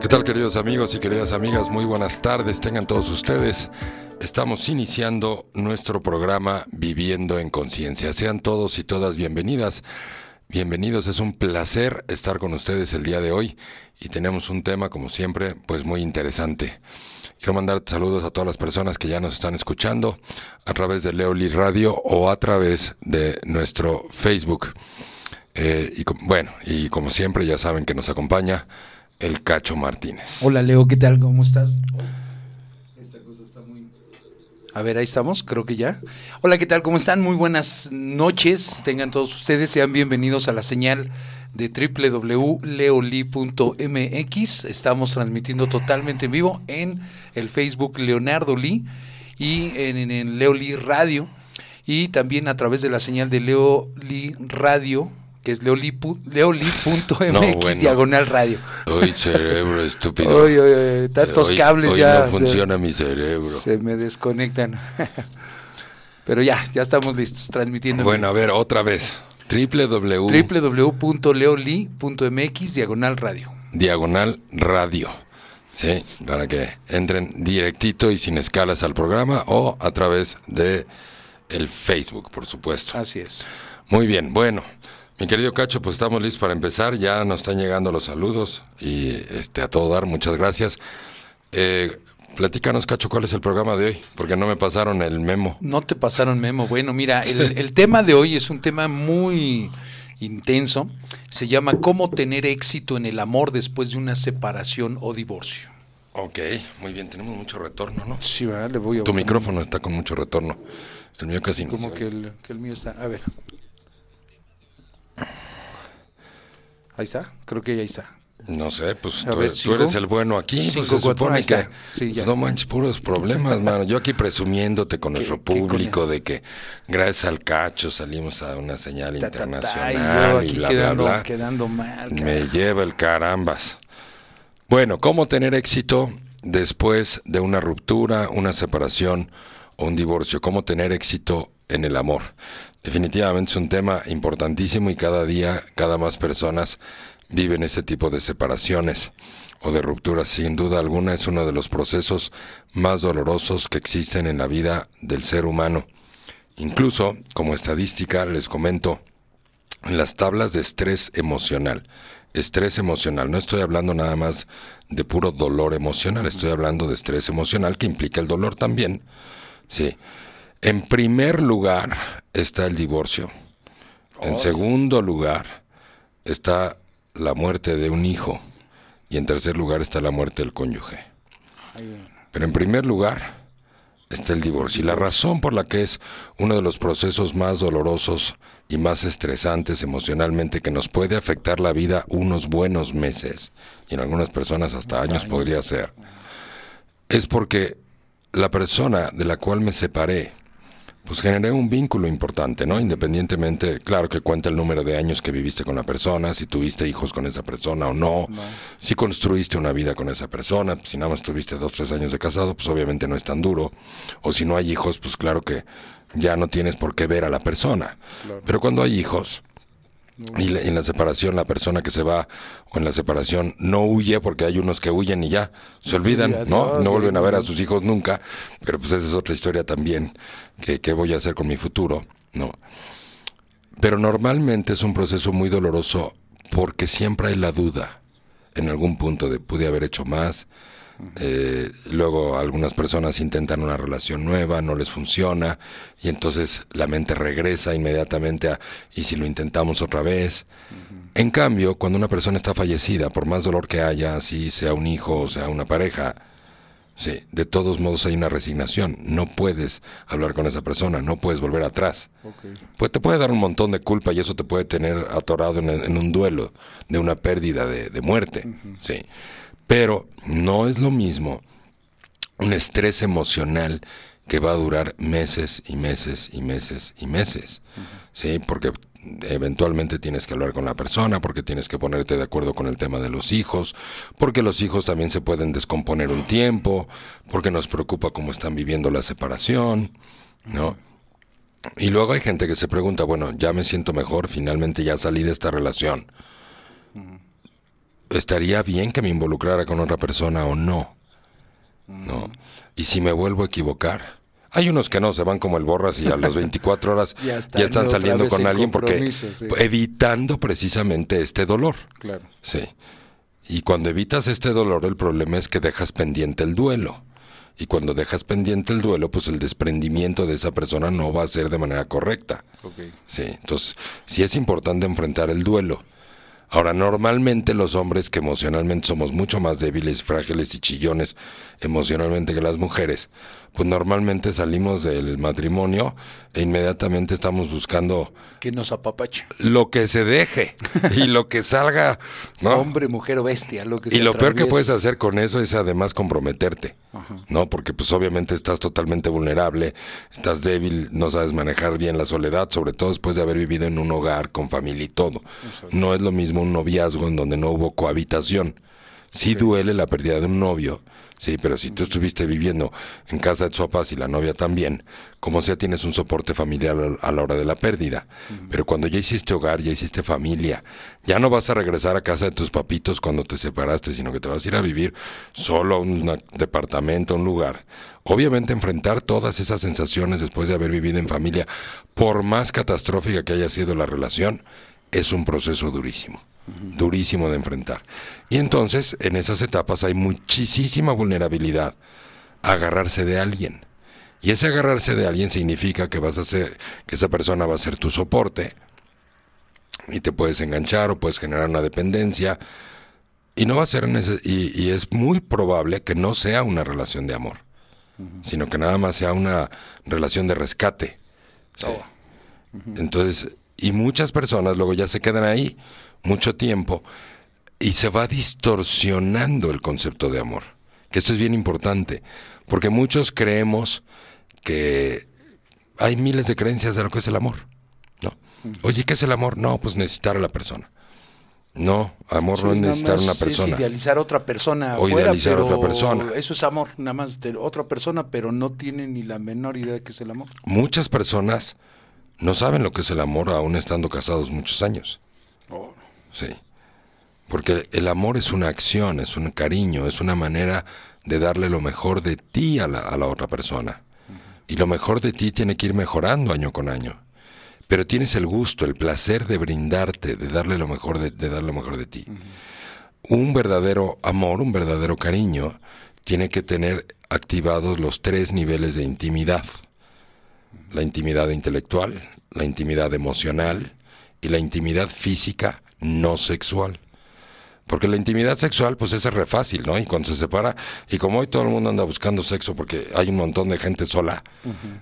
¿Qué tal queridos amigos y queridas amigas? Muy buenas tardes, tengan todos ustedes. Estamos iniciando nuestro programa Viviendo en Conciencia. Sean todos y todas bienvenidas. Bienvenidos, es un placer estar con ustedes el día de hoy y tenemos un tema, como siempre, pues muy interesante. Quiero mandar saludos a todas las personas que ya nos están escuchando a través de Leoli Radio o a través de nuestro Facebook. Eh, y bueno, y como siempre ya saben que nos acompaña el Cacho Martínez. Hola Leo, ¿qué tal? ¿Cómo estás? Esta cosa está muy... A ver, ahí estamos, creo que ya. Hola, ¿qué tal? ¿Cómo están? Muy buenas noches. Tengan todos ustedes, sean bienvenidos a la señal de www.leoli.mx. Estamos transmitiendo totalmente en vivo en el Facebook Leonardo Lee y en, en, Leoli Radio y también a través de la señal de Leoli Radio que es leoli.mx diagonal radio. Uy, cerebro estúpido. Uy, uy, tantos cables hoy ya. no funciona mi cerebro. Se me desconectan. Pero ya, ya estamos listos, transmitiendo. Bueno, a ver, otra vez. www. www.leoli.mx diagonal radio. Diagonal radio. Sí, para que entren directito y sin escalas al programa o a través de el Facebook, por supuesto. Así es. Muy bien, bueno. Mi querido Cacho, pues estamos listos para empezar. Ya nos están llegando los saludos y este a todo dar, muchas gracias. Eh, platícanos, Cacho, cuál es el programa de hoy, porque no me pasaron el memo. No te pasaron memo. Bueno, mira, el, el tema de hoy es un tema muy intenso. Se llama ¿Cómo tener éxito en el amor después de una separación o divorcio? Ok, muy bien, tenemos mucho retorno, ¿no? Sí, ¿verdad? Le voy a Tu micrófono está con mucho retorno. El mío casi no. Como que el, que el mío está. A ver. Ahí está, creo que ahí está. No sé, pues tú, ver, tú cinco. eres el bueno aquí. Cinco, pues se cuatro, supone que. Sí, pues no manches puros problemas, mano. Yo aquí presumiéndote con nuestro público de que gracias al cacho salimos a una señal Ta, ta, ta, y yo internacional y aquí bla, quedando, bla, bla. quedando mal. Me lleva el carambas. Bueno, ¿cómo tener éxito después de una ruptura, una separación o un divorcio? ¿Cómo tener éxito en el amor? Definitivamente es un tema importantísimo y cada día, cada más personas viven ese tipo de separaciones o de rupturas. Sin duda alguna es uno de los procesos más dolorosos que existen en la vida del ser humano. Incluso, como estadística, les comento, en las tablas de estrés emocional. Estrés emocional, no estoy hablando nada más de puro dolor emocional, estoy hablando de estrés emocional que implica el dolor también. Sí. En primer lugar está el divorcio. En segundo lugar está la muerte de un hijo. Y en tercer lugar está la muerte del cónyuge. Pero en primer lugar está el divorcio. Y la razón por la que es uno de los procesos más dolorosos y más estresantes emocionalmente que nos puede afectar la vida unos buenos meses, y en algunas personas hasta años podría ser, es porque la persona de la cual me separé, pues generé un vínculo importante, ¿no? Independientemente, claro que cuenta el número de años que viviste con la persona, si tuviste hijos con esa persona o no, si construiste una vida con esa persona, si nada más tuviste dos, tres años de casado, pues obviamente no es tan duro, o si no hay hijos, pues claro que ya no tienes por qué ver a la persona. Pero cuando hay hijos, y en la separación, la persona que se va o en la separación no huye porque hay unos que huyen y ya se olvidan, ¿no? No vuelven a ver a sus hijos nunca, pero pues esa es otra historia también que, que voy a hacer con mi futuro, ¿no? Pero normalmente es un proceso muy doloroso porque siempre hay la duda en algún punto de pude haber hecho más. Eh, luego algunas personas intentan una relación nueva, no les funciona y entonces la mente regresa inmediatamente a ¿y si lo intentamos otra vez? En cambio, cuando una persona está fallecida, por más dolor que haya, así sea un hijo o sea una pareja, Sí, de todos modos hay una resignación. No puedes hablar con esa persona, no puedes volver atrás. Pues te puede dar un montón de culpa y eso te puede tener atorado en, en un duelo de una pérdida de, de muerte. Sí. Pero no es lo mismo un estrés emocional que va a durar meses y meses y meses y meses. Sí, porque eventualmente tienes que hablar con la persona, porque tienes que ponerte de acuerdo con el tema de los hijos, porque los hijos también se pueden descomponer un tiempo, porque nos preocupa cómo están viviendo la separación, ¿no? Y luego hay gente que se pregunta, bueno, ya me siento mejor, finalmente ya salí de esta relación. ¿Estaría bien que me involucrara con otra persona o no? ¿No? Y si me vuelvo a equivocar. Hay unos que no, se van como el borras y a las 24 horas Ya ya, están saliendo con en alguien porque sí. evitando precisamente este dolor. Claro. Sí. Y cuando evitas este dolor, el problema es que dejas pendiente el duelo. Y cuando dejas pendiente el duelo, pues el desprendimiento de esa persona no va a ser de manera correcta. Ok. Sí, entonces sí es importante enfrentar el duelo. Ahora, normalmente los hombres que emocionalmente somos mucho más débiles, frágiles y chillones emocionalmente que las mujeres, pues normalmente salimos del matrimonio e inmediatamente estamos buscando Que nos apapacha. lo que se deje y lo que salga, ¿no? Hombre, mujer o bestia, lo que Y se lo peor que puedes hacer con eso es además comprometerte, ¿no? Porque pues obviamente estás totalmente vulnerable, estás débil, no sabes manejar bien la soledad, sobre todo después de haber vivido en un hogar con familia y todo. No es lo mismo un noviazgo en donde no hubo cohabitación. Sí duele la pérdida de un novio, sí, pero si tú estuviste viviendo en casa de tus papás y la novia también, como sea tienes un soporte familiar a la hora de la pérdida. Pero cuando ya hiciste hogar, ya hiciste familia, ya no vas a regresar a casa de tus papitos cuando te separaste, sino que te vas a ir a vivir solo a un departamento, a un lugar. Obviamente enfrentar todas esas sensaciones después de haber vivido en familia, por más catastrófica que haya sido la relación, es un proceso durísimo, durísimo de enfrentar. Y entonces, en esas etapas hay muchísima vulnerabilidad a agarrarse de alguien. Y ese agarrarse de alguien significa que vas a ser, que esa persona va a ser tu soporte y te puedes enganchar o puedes generar una dependencia y no va a ser y, y es muy probable que no sea una relación de amor, sino que nada más sea una relación de rescate. Sí. Entonces, y muchas personas luego ya se quedan ahí mucho tiempo y se va distorsionando el concepto de amor. Que esto es bien importante, porque muchos creemos que hay miles de creencias de lo que es el amor. ¿no? Oye, ¿qué es el amor? No, pues necesitar a la persona. No, amor no es necesitar una es persona. idealizar a otra persona. O afuera, idealizar pero otra persona. Eso es amor, nada más de otra persona, pero no tiene ni la menor idea de qué es el amor. Muchas personas no saben lo que es el amor aún estando casados muchos años. Sí. Porque el amor es una acción, es un cariño, es una manera de darle lo mejor de ti a la, a la otra persona. Y lo mejor de ti tiene que ir mejorando año con año. Pero tienes el gusto, el placer de brindarte, de darle lo mejor de, de dar lo mejor de ti. Un verdadero amor, un verdadero cariño, tiene que tener activados los tres niveles de intimidad. La intimidad intelectual, la intimidad emocional y la intimidad física no sexual. Porque la intimidad sexual, pues es re fácil, ¿no? Y cuando se separa, y como hoy todo el mundo anda buscando sexo porque hay un montón de gente sola,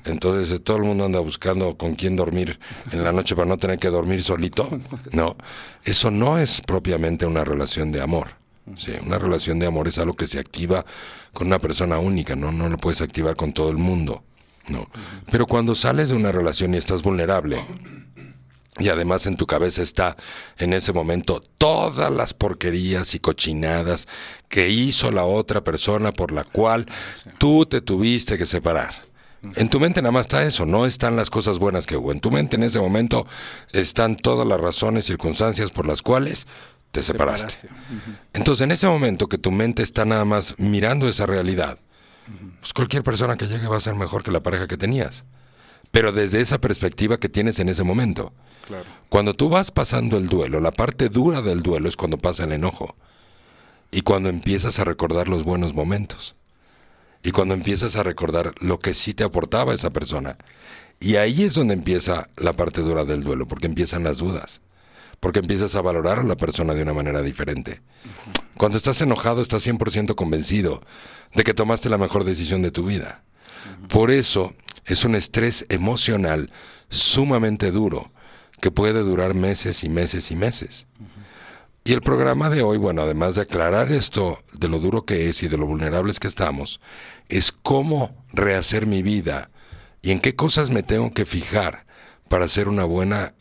entonces eh, todo el mundo anda buscando con quién dormir en la noche para no tener que dormir solito, ¿no? Eso no es propiamente una relación de amor. Sí, una relación de amor es algo que se activa con una persona única, ¿no? No lo puedes activar con todo el mundo, ¿no? Pero cuando sales de una relación y estás vulnerable, y además en tu cabeza está en ese momento todas las porquerías y cochinadas que hizo la otra persona por la cual tú te tuviste que separar. En tu mente nada más está eso, no están las cosas buenas que hubo. En tu mente en ese momento están todas las razones, circunstancias por las cuales te separaste. Separaste. Entonces en ese momento que tu mente está nada más mirando esa realidad, pues cualquier persona que llegue va a ser mejor que la pareja que tenías. Pero desde esa perspectiva que tienes en ese momento. Claro. Cuando tú vas pasando el duelo, la parte dura del duelo es cuando pasa el enojo. Y cuando empiezas a recordar los buenos momentos. Y cuando empiezas a recordar lo que sí te aportaba esa persona. Y ahí es donde empieza la parte dura del duelo, porque empiezan las dudas. Porque empiezas a valorar a la persona de una manera diferente. Cuando estás enojado, estás 100% convencido de que tomaste la mejor decisión de tu vida. Por eso es un estrés emocional sumamente duro, que puede durar meses y meses y meses. Y el programa de hoy, bueno, además de aclarar esto de lo duro que es y de lo vulnerables que estamos, es cómo rehacer mi vida y en qué cosas me tengo que fijar para hacer una buena,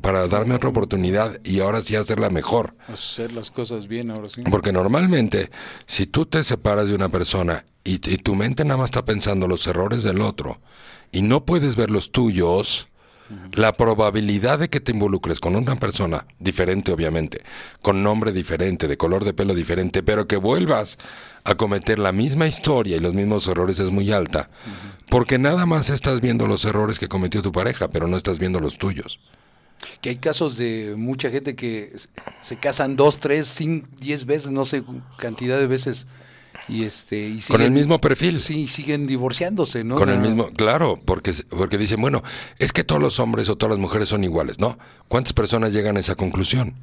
para darme otra oportunidad y ahora sí hacerla mejor. Hacer las cosas bien ahora sí. Porque normalmente, si tú te separas de una persona y, y tu mente nada más está pensando los errores del otro y no puedes ver los tuyos, La probabilidad de que te involucres con una persona diferente, obviamente, con nombre diferente, de color de pelo diferente, pero que vuelvas a cometer la misma historia y los mismos errores es muy alta, porque nada más estás viendo los errores que cometió tu pareja, pero no estás viendo los tuyos. Que hay casos de mucha gente que se casan dos, tres, cinco, diez veces, no sé, cantidad de veces y este y con el mismo perfil. Sí siguen divorciándose no con el mismo claro porque porque dicen bueno es que todos los hombres o todas las mujeres son iguales no cuántas personas llegan a esa conclusión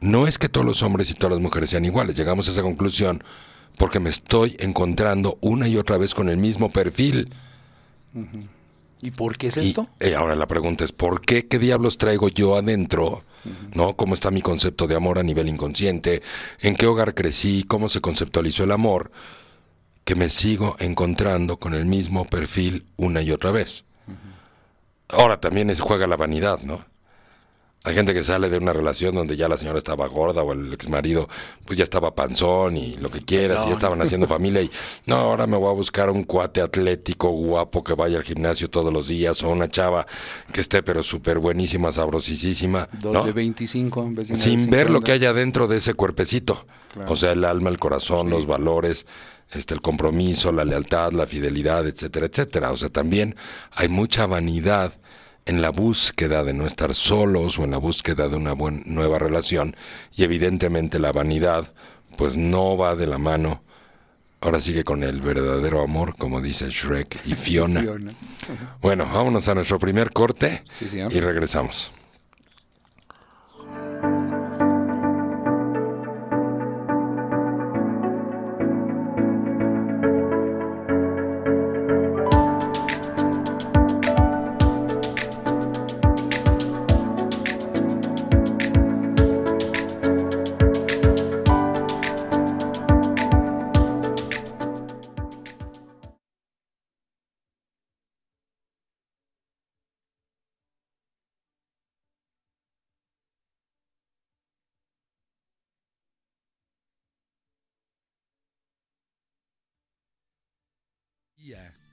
no es que todos los hombres y todas las mujeres sean iguales. Llegamos a esa conclusión porque me estoy encontrando una y otra vez con el mismo perfil ¿Y por qué es esto? Eh, ahora la pregunta es, ¿por qué? ¿Qué diablos traigo yo adentro? ¿No? ¿Cómo está mi concepto de amor a nivel inconsciente? ¿En qué hogar crecí? ¿Cómo se conceptualizó el amor? Que me sigo encontrando con el mismo perfil una y otra vez. Ahora también es, juega la vanidad, ¿no? Hay gente que sale de una relación donde ya la señora estaba gorda o el ex marido pues ya estaba panzón y lo que quieras y ya estaban haciendo familia y no, ahora me voy a buscar un cuate atlético guapo que vaya al gimnasio todos los días o una chava que esté pero súper buenísima, sabrosísima. Dos de 25 Sin ver lo que hay adentro de ese cuerpecito. O sea, el alma, el corazón, los valores, este, el compromiso, la lealtad, la fidelidad, etcétera, etcétera. O sea, también hay mucha vanidad en la búsqueda de no estar solos o en la búsqueda de una buena, nueva relación y evidentemente la vanidad pues no va de la mano ahora sigue con el verdadero amor como dice Shrek y Fiona. Bueno, vámonos a nuestro primer corte y regresamos.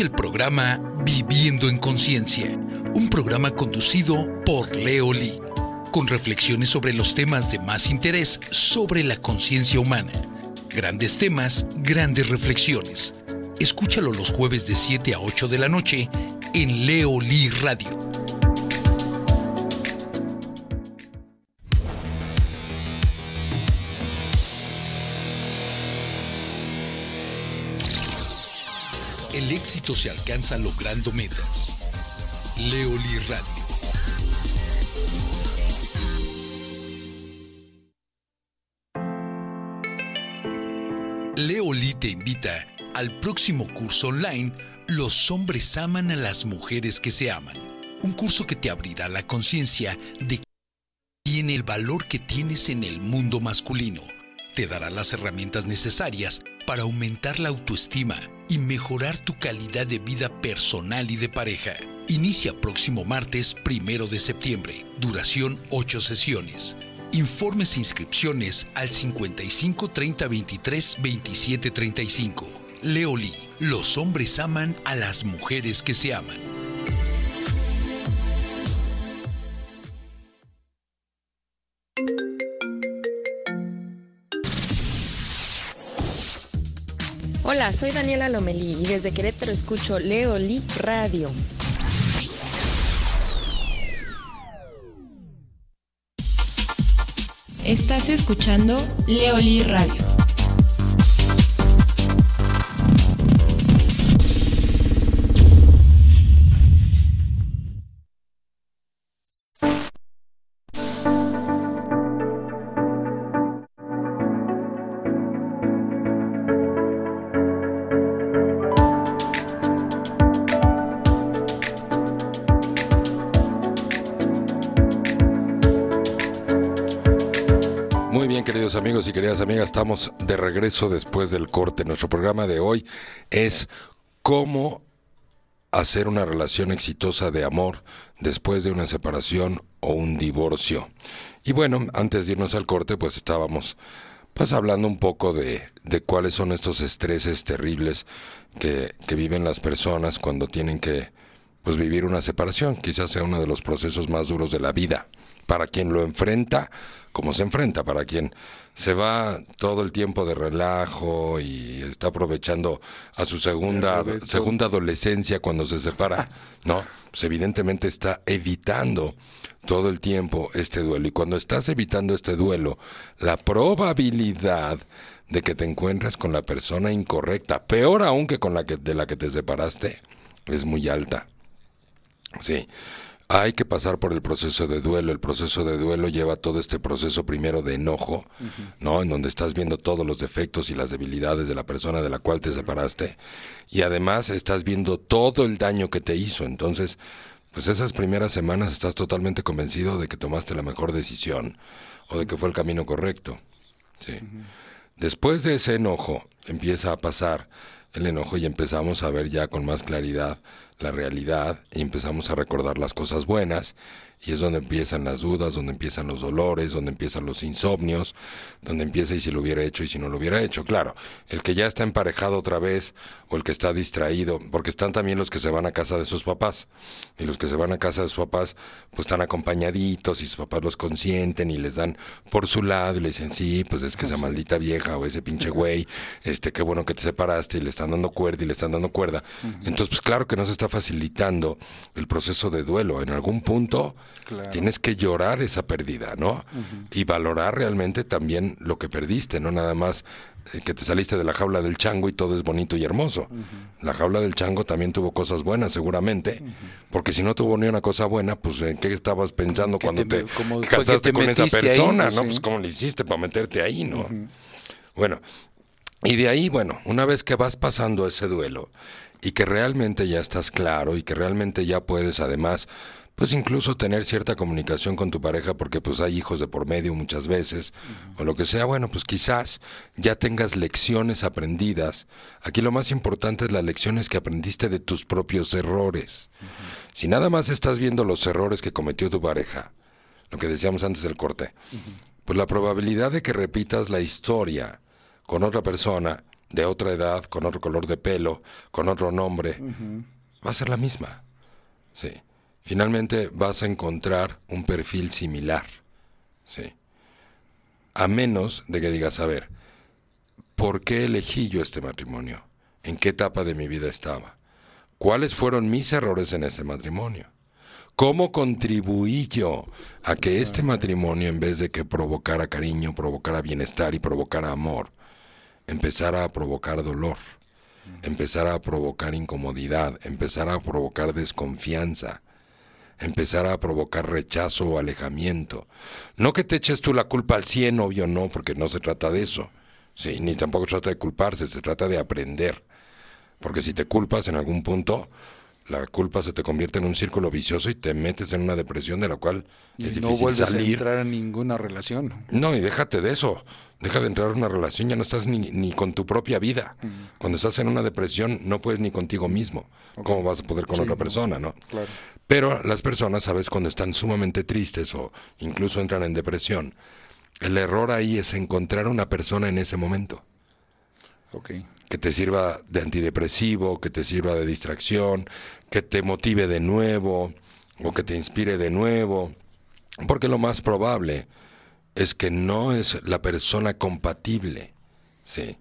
El programa Viviendo en Conciencia un programa conducido por Leo Lee, con reflexiones sobre los temas de más interés sobre la conciencia humana. Grandes temas, grandes reflexiones. Escúchalo los jueves de 7 a 8 de la noche en Leo Lee Radio. El éxito se alcanza logrando metas Leoli Radio. Leoli te invita al próximo curso online Los hombres aman a las mujeres que se aman. Un curso que te abrirá la conciencia de que tiene el valor que tienes en el mundo masculino. Te dará las herramientas necesarias para aumentar la autoestima y mejorar tu calidad de vida personal y de pareja. Inicia próximo martes primero de septiembre. Duración 8 sesiones. Informes e inscripciones al 55 30 23 27 35. Leoli, los hombres aman a las mujeres que se aman. Soy Daniela Lomelí y desde Querétaro escucho Leoli Radio. Estás escuchando Leoli Radio. Estamos de regreso después del corte. Nuestro programa de hoy es cómo hacer una relación exitosa de amor después de una separación o un divorcio. Y bueno, antes de irnos al corte, pues estábamos pues hablando un poco de, de cuáles son estos estreses terribles que, que viven las personas cuando tienen que pues vivir una separación. Quizás sea uno de los procesos más duros de la vida. Para quien lo enfrenta, como se enfrenta, para quien se va todo el tiempo de relajo y está aprovechando a su segunda, segunda adolescencia cuando se separa, ¿no? Pues evidentemente está evitando todo el tiempo este duelo. Y cuando estás evitando este duelo, la probabilidad de que te encuentres con la persona incorrecta, peor aún que con la que, de la que te separaste, es muy alta. Sí. Hay que pasar por el proceso de duelo. El proceso de duelo lleva todo este proceso primero de enojo, ¿no? En donde estás viendo todos los defectos y las debilidades de la persona de la cual te separaste. Y además estás viendo todo el daño que te hizo. Entonces, pues esas primeras semanas estás totalmente convencido de que tomaste la mejor decisión o de que fue el camino correcto. Sí. Después de ese enojo empieza a pasar el enojo y empezamos a ver ya con más claridad la realidad y empezamos a recordar las cosas buenas y es donde empiezan las dudas, donde empiezan los dolores, donde empiezan los insomnios, donde empieza y si lo hubiera hecho y si no lo hubiera hecho. Claro, el que ya está emparejado otra vez o el que está distraído, porque están también los que se van a casa de sus papás y los que se van a casa de sus papás pues están acompañaditos y sus papás los consienten y les dan por su lado y le dicen, sí, pues es que esa maldita vieja o ese pinche güey, este, qué bueno que te separaste y le están dando cuerda y le están dando cuerda. Entonces, pues claro que no se está facilitando el proceso de duelo. En algún punto Claro. tienes que llorar esa pérdida, ¿no? Y valorar realmente también lo que perdiste, no nada más eh, que te saliste de la jaula del chango y todo es bonito y hermoso. La jaula del chango también tuvo cosas buenas, seguramente, porque si no tuvo ni una cosa buena, pues ¿en qué estabas pensando cuando te como casaste te con esa ahí, persona, pues, ¿no? sí. Pues cómo le hiciste para meterte ahí, ¿no? Bueno, y de ahí, bueno, una vez que vas pasando ese duelo y que realmente ya estás claro y que realmente ya puedes además, pues incluso tener cierta comunicación con tu pareja porque pues hay hijos de por medio muchas veces o lo que sea, bueno, pues quizás ya tengas lecciones aprendidas. Aquí lo más importante es las lecciones que aprendiste de tus propios errores. Si nada más estás viendo los errores que cometió tu pareja, lo que decíamos antes del corte, pues la probabilidad de que repitas la historia con otra persona, de otra edad, con otro color de pelo, con otro nombre, va a ser la misma. Sí. Finalmente vas a encontrar un perfil similar. Sí. A menos de que digas, a ver, ¿por qué elegí yo este matrimonio? ¿En qué etapa de mi vida estaba? ¿Cuáles fueron mis errores en ese matrimonio? ¿Cómo contribuí yo a que este matrimonio, en vez de que provocara cariño, provocara bienestar y provocara amor, empezara a provocar dolor, empezara a provocar incomodidad, empezara a provocar desconfianza, empezara a provocar rechazo o alejamiento? No que te eches tú la culpa al cien, obvio no, porque no se trata de eso. Sí, ni tampoco se trata de culparse, se trata de aprender. Porque si te culpas en algún punto, la culpa se te convierte en un círculo vicioso y te metes en una depresión de la cual es Y no difícil vuelves a salir. entrar en ninguna relación. No, y déjate de eso. Deja de entrar en una relación, ya no estás ni, ni con tu propia vida. Mm. Cuando estás en una depresión, no puedes ni contigo mismo. ¿Cómo vas a poder con Sí, otra persona, no? Claro. Pero las personas, ¿sabes? Cuando están sumamente tristes o incluso entran en depresión, el error ahí es encontrar una persona en ese momento Ok. Que te sirva de antidepresivo, que te sirva de distracción, que te motive de nuevo o que te inspire de nuevo. Porque lo más probable es que no es la persona compatible, ¿sí?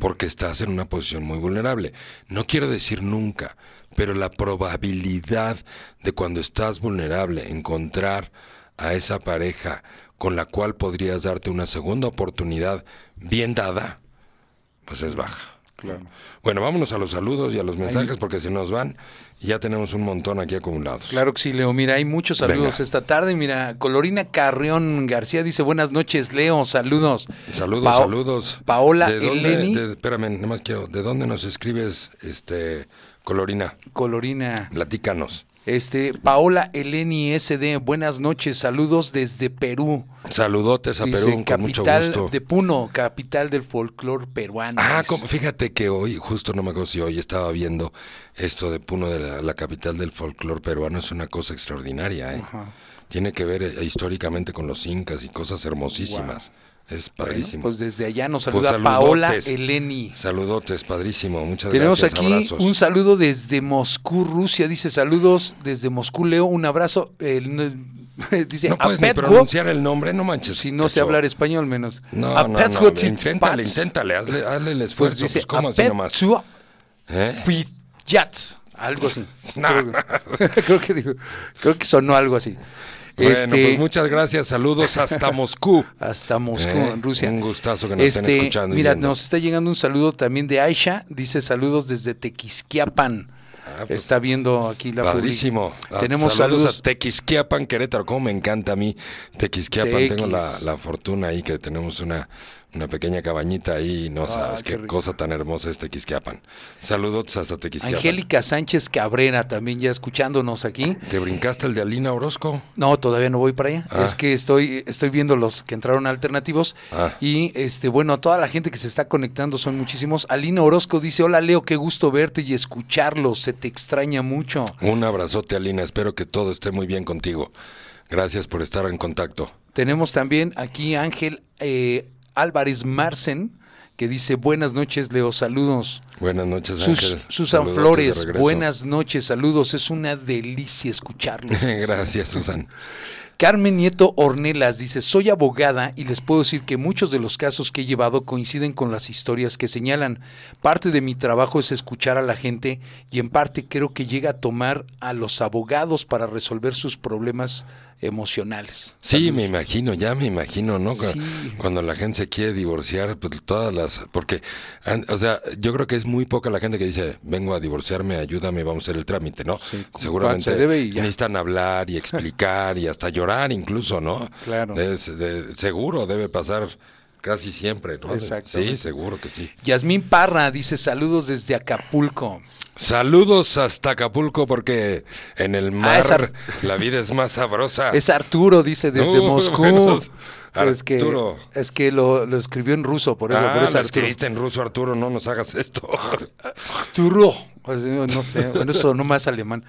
Porque estás en una posición muy vulnerable. No quiero decir nunca, pero la probabilidad de cuando estás vulnerable encontrar a esa pareja con la cual podrías darte una segunda oportunidad bien dada, pues es baja. Claro. Bueno, vámonos a los saludos y a los mensajes porque se nos van y ya tenemos un montón aquí acumulados. Claro que sí, Leo. Mira, hay muchos saludos Venga. esta tarde. Mira, Colorina Carrión García dice, buenas noches, Leo, saludos. Saludos, saludos. Paola ¿De dónde- Eleni. de- espérame, nada más quiero. ¿De dónde nos escribes, este, Colorina? Colorina. Platícanos. Este, Paola Eleni SD, buenas noches, saludos desde Perú. Saludotes a Dice, Perú, con mucho gusto. de Puno, capital del folclore peruano. Ah, como- fíjate que hoy, justo no me acuerdo si hoy estaba viendo esto de Puno, de la, la capital del folclore peruano, es una cosa extraordinaria, ¿eh? Tiene que ver eh, históricamente con los incas y cosas hermosísimas. Es Bueno, padrísimo. pues desde allá nos Pues saluda Paola saludotes. Eleni. Saludotes, padrísimo. Muchas Tenemos gracias. aquí abrazos. un saludo desde Moscú, Rusia. Dice saludos desde Moscú, Leo. Un abrazo. El- dice No puedes ni pronunciar el nombre, no manches. Si no sé hablar español, menos. No, a no, no, inténtale, inténtale, hazle, hazle el Pues esfuerzo, pues, dice ¿cómo así nomás? ¿Eh? Piyat. Algo así. Creo, creo que digo- creo que sonó algo así. Bueno, Este, pues muchas gracias, saludos hasta Moscú. Hasta Moscú, Eh, en Rusia. un gustazo que nos estén escuchando y Mira, viendo. nos está llegando un saludo también de Aisha. Dice saludos desde Tequisquiapan. Ah, pues, está viendo aquí la Padrísimo. Ah, Tenemos saludos, saludos. a Tequisquiapan, Querétaro. Cómo me encanta a mí Tequisquiapan. Tequis. Tengo la, la fortuna ahí que tenemos una, una pequeña cabañita ahí. No sabes Ah, qué qué, cosa tan hermosa es Tequisquiapan. Saludos hasta Tequisquiapan. Angélica Sánchez Cabrera también ya escuchándonos aquí. ¿Te brincaste el de Alina Orozco? No, todavía no voy para allá. Ah. Es que estoy, estoy viendo los que entraron alternativos. Ah. Y este, bueno, toda la gente que se está conectando son muchísimos. Alina Orozco dice: Hola Leo, qué gusto verte y escucharlo. Se te extraña mucho. Un abrazote, Alina. Espero que todo esté muy bien contigo. Gracias por estar en contacto. Tenemos también aquí Ángel eh, Álvarez Marcen, que dice: Buenas noches, Leo, saludos. Buenas noches, Sus- Ángel. Susan Flores, buenas noches, saludos. Es una delicia escucharlos. Gracias, Susan. Carmen Nieto Ornelas dice, soy abogada y les puedo decir que muchos de los casos que he llevado coinciden con las historias que señalan. Parte de mi trabajo es escuchar a la gente y en parte creo que llega a tomar a los abogados para resolver sus problemas emocionales. Sí, me imagino, ya me imagino, ¿no? Sí. Cuando la gente se quiere divorciar, pues todas las... Porque, o sea, yo creo que es muy poca la gente que dice, vengo a divorciarme, ayúdame, vamos a hacer el trámite, ¿no? Sí, Seguramente debe y ya. necesitan hablar y explicar y hasta llorar incluso, ¿no? Claro. Debe- de- seguro debe pasar casi siempre, ¿no? Exactamente. Sí, seguro que sí. Yasmín Parra dice, saludos desde Acapulco. Saludos hasta Acapulco porque en el mar es Ar- la vida es más sabrosa. Es Arturo, dice desde Moscú. buenos. Es que, Arturo. es que lo, lo escribió en ruso, por eso, ah, por eso lo Arturo. escribiste en ruso, Arturo, no nos hagas esto. Arturo. Pues, no sé, bueno, eso no más alemán.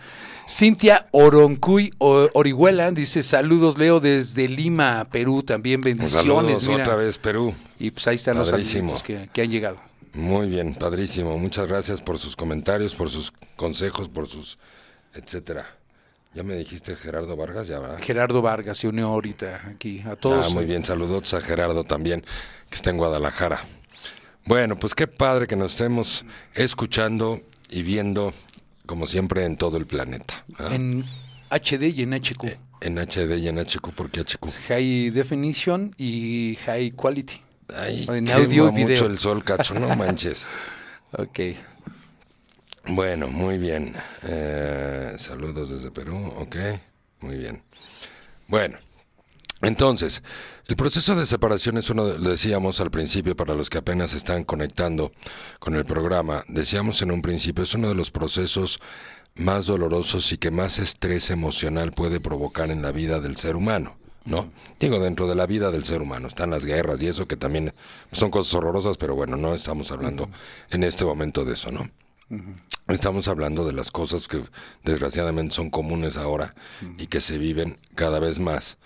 Cintia Oroncuy Orihuela dice saludos Leo desde Lima, Perú, también bendiciones. Saludos mira. otra vez, Perú. Y pues ahí están Padrísimo. los que han llegado. Muy bien, padrísimo. Muchas gracias por sus comentarios, por sus consejos, por sus etcétera. Ya me dijiste Gerardo Vargas, ya, ¿verdad? Gerardo Vargas se unió ahorita aquí a todos. Ah, muy bien, saludos a Gerardo también, que está en Guadalajara. Bueno, pues qué padre que nos estemos escuchando y viendo, como siempre, en todo el planeta. En HD y en HQ. En HD y en HQ, ¿por qué HQ? High Definition y High Quality. Ay, En quema audio y video. mucho el sol, cacho, no manches. Ok. Bueno, muy bien. Eh, saludos desde Perú, ok, muy bien. Bueno, entonces, el proceso de separación es uno, de- lo decíamos al principio, para los que apenas están conectando con el programa, decíamos en un principio, es uno de los procesos más dolorosos y que más estrés emocional puede provocar en la vida del ser humano. ¿No? Digo, dentro de la vida del ser humano están las guerras y eso que también son cosas horrorosas, pero bueno, no estamos hablando en este momento de eso, ¿no? Estamos hablando de las cosas que desgraciadamente son comunes ahora y que se viven cada vez más.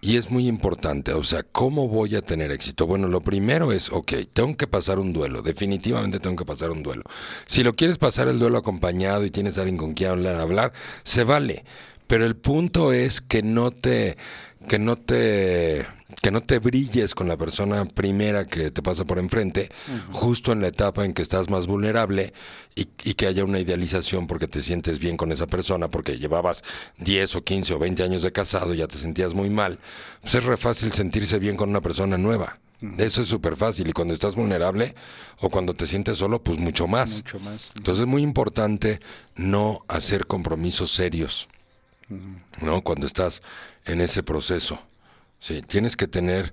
Y es muy importante, o sea, ¿cómo voy a tener éxito? Bueno, lo primero es, ok, tengo que pasar un duelo, definitivamente tengo que pasar un duelo. Si lo quieres pasar el duelo acompañado y tienes a alguien con quien hablar, hablar se vale. Pero el punto es que no te, que no te, que no te brilles con la persona primera que te pasa por enfrente, justo en la etapa en que estás más vulnerable y, y, que haya una idealización porque te sientes bien con esa persona, porque llevabas 10 o 15 o 20 años de casado y ya te sentías muy mal. Pues es re fácil sentirse bien con una persona nueva. Eso es súper fácil y cuando estás vulnerable o cuando te sientes solo, pues mucho más. Mucho más. Entonces es muy importante no hacer compromisos serios, ¿no? Cuando estás en ese proceso. Sí, tienes que tener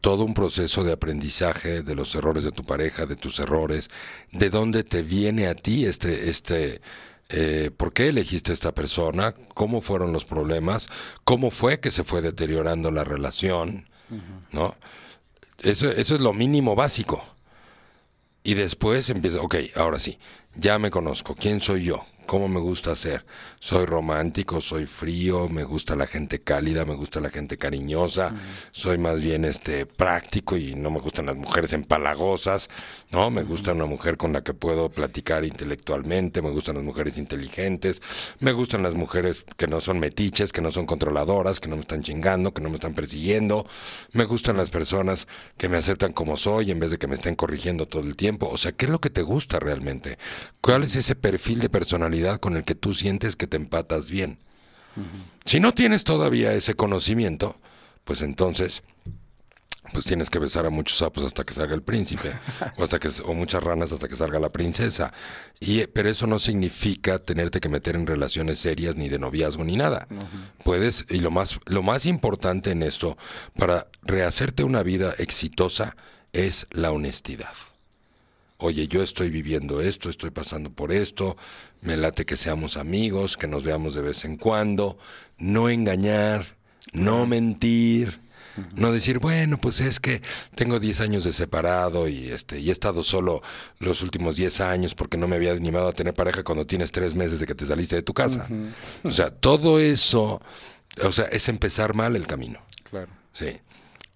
todo un proceso de aprendizaje de los errores de tu pareja, de tus errores, de dónde te viene a ti este, este, eh, por qué elegiste esta persona, cómo fueron los problemas, cómo fue que se fue deteriorando la relación, ¿no? Eso, eso es lo mínimo básico. Y después empieza, ok, ahora sí, ya me conozco, ¿quién soy yo? ¿Cómo me gusta ser? Soy romántico, soy frío, me gusta la gente cálida, me gusta la gente cariñosa, soy más bien este práctico y no me gustan las mujeres empalagosas, ¿no? Me gusta una mujer con la que puedo platicar intelectualmente, me gustan las mujeres inteligentes, me gustan las mujeres que no son metiches, que no son controladoras, que no me están chingando, que no me están persiguiendo, me gustan las personas que me aceptan como soy en vez de que me estén corrigiendo todo el tiempo. O sea, ¿qué es lo que te gusta realmente? ¿Cuál es ese perfil de personalidad? con el que tú sientes que te empatas bien. Si no tienes todavía ese conocimiento, pues entonces pues tienes que besar a muchos sapos hasta que salga el príncipe o hasta que o muchas ranas hasta que salga la princesa y pero eso no significa tenerte que meter en relaciones serias ni de noviazgo ni nada puedes y lo más lo más importante en esto para rehacerte una vida exitosa es la honestidad oye, yo estoy viviendo esto, estoy pasando por esto, me late que seamos amigos, que nos veamos de vez en cuando, no engañar, no mentir, no decir, bueno, pues es que tengo 10 años de separado y este y he estado solo los últimos 10 años porque no me había animado a tener pareja cuando tienes tres meses de que te saliste de tu casa. O sea, todo eso, o sea, es empezar mal el camino. Claro. Sí.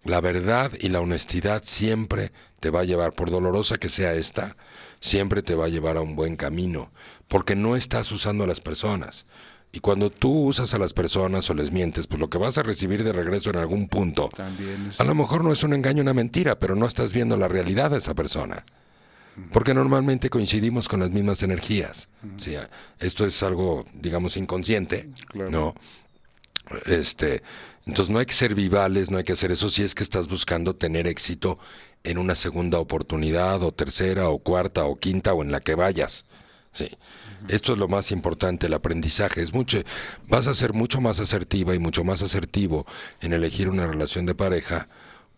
La verdad y la honestidad siempre te va a llevar, por dolorosa que sea esta, siempre te va a llevar a un buen camino, porque no estás usando a las personas. Y cuando tú usas a las personas o les mientes, pues lo que vas a recibir de regreso en algún punto, a lo mejor no es un engaño, una mentira, pero no estás viendo la realidad de esa persona. Porque normalmente coincidimos con las mismas energías. esto es algo, digamos, inconsciente, ¿no? Este, entonces no hay que ser vivales, no hay que hacer eso si es que estás buscando tener éxito en una segunda oportunidad o tercera o cuarta o quinta o en la que vayas. Sí. Esto es lo más importante, el aprendizaje. Es mucho, vas a ser mucho más asertiva y mucho más asertivo en elegir una relación de pareja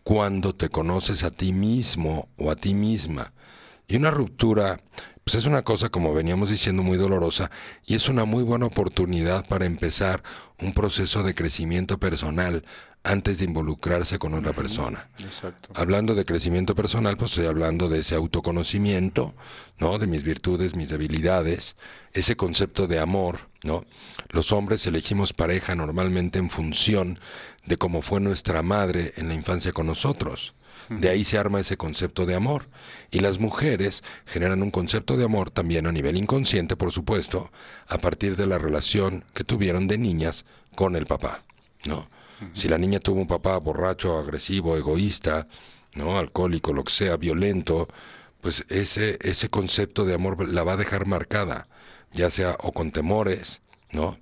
cuando te conoces a ti mismo o a ti misma. Y una ruptura, pues es una cosa, como veníamos diciendo, muy dolorosa y es una muy buena oportunidad para empezar un proceso de crecimiento personal antes de involucrarse con otra persona. Exacto. Hablando de crecimiento personal, pues estoy hablando de ese autoconocimiento, ¿no? De mis virtudes, mis debilidades, ese concepto de amor, ¿no? Los hombres elegimos pareja normalmente en función de cómo fue nuestra madre en la infancia con nosotros. De ahí se arma ese concepto de amor. Y las mujeres generan un concepto de amor también a nivel inconsciente, por supuesto, a partir de la relación que tuvieron de niñas con el papá, ¿no? Si la niña tuvo un papá borracho, agresivo, egoísta, ¿no? alcohólico, lo que sea, violento, pues ese, ese concepto de amor la va a dejar marcada, ya sea o con temores, ¿no?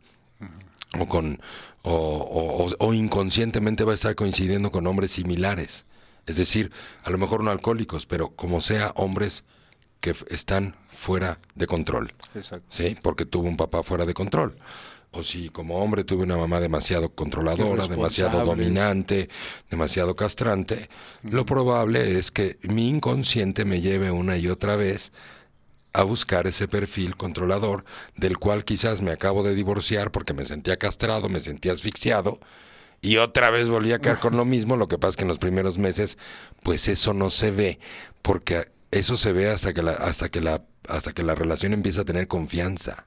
O con o, o, inconscientemente va a estar coincidiendo con hombres similares. Es decir, a lo mejor no alcohólicos, pero como sea hombres que están fuera de control. Exacto. ¿Sí? Porque tuvo un papá fuera de control o si como hombre tuve una mamá demasiado controladora, demasiado dominante, demasiado castrante, lo probable es que mi inconsciente me lleve una y otra vez a buscar ese perfil controlador del cual quizás me acabo de divorciar porque me sentía castrado, me sentía asfixiado y otra vez volví a caer con lo mismo, lo que pasa es que en los primeros meses pues eso no se ve porque eso se ve hasta que la hasta que la hasta que la relación empieza a tener confianza.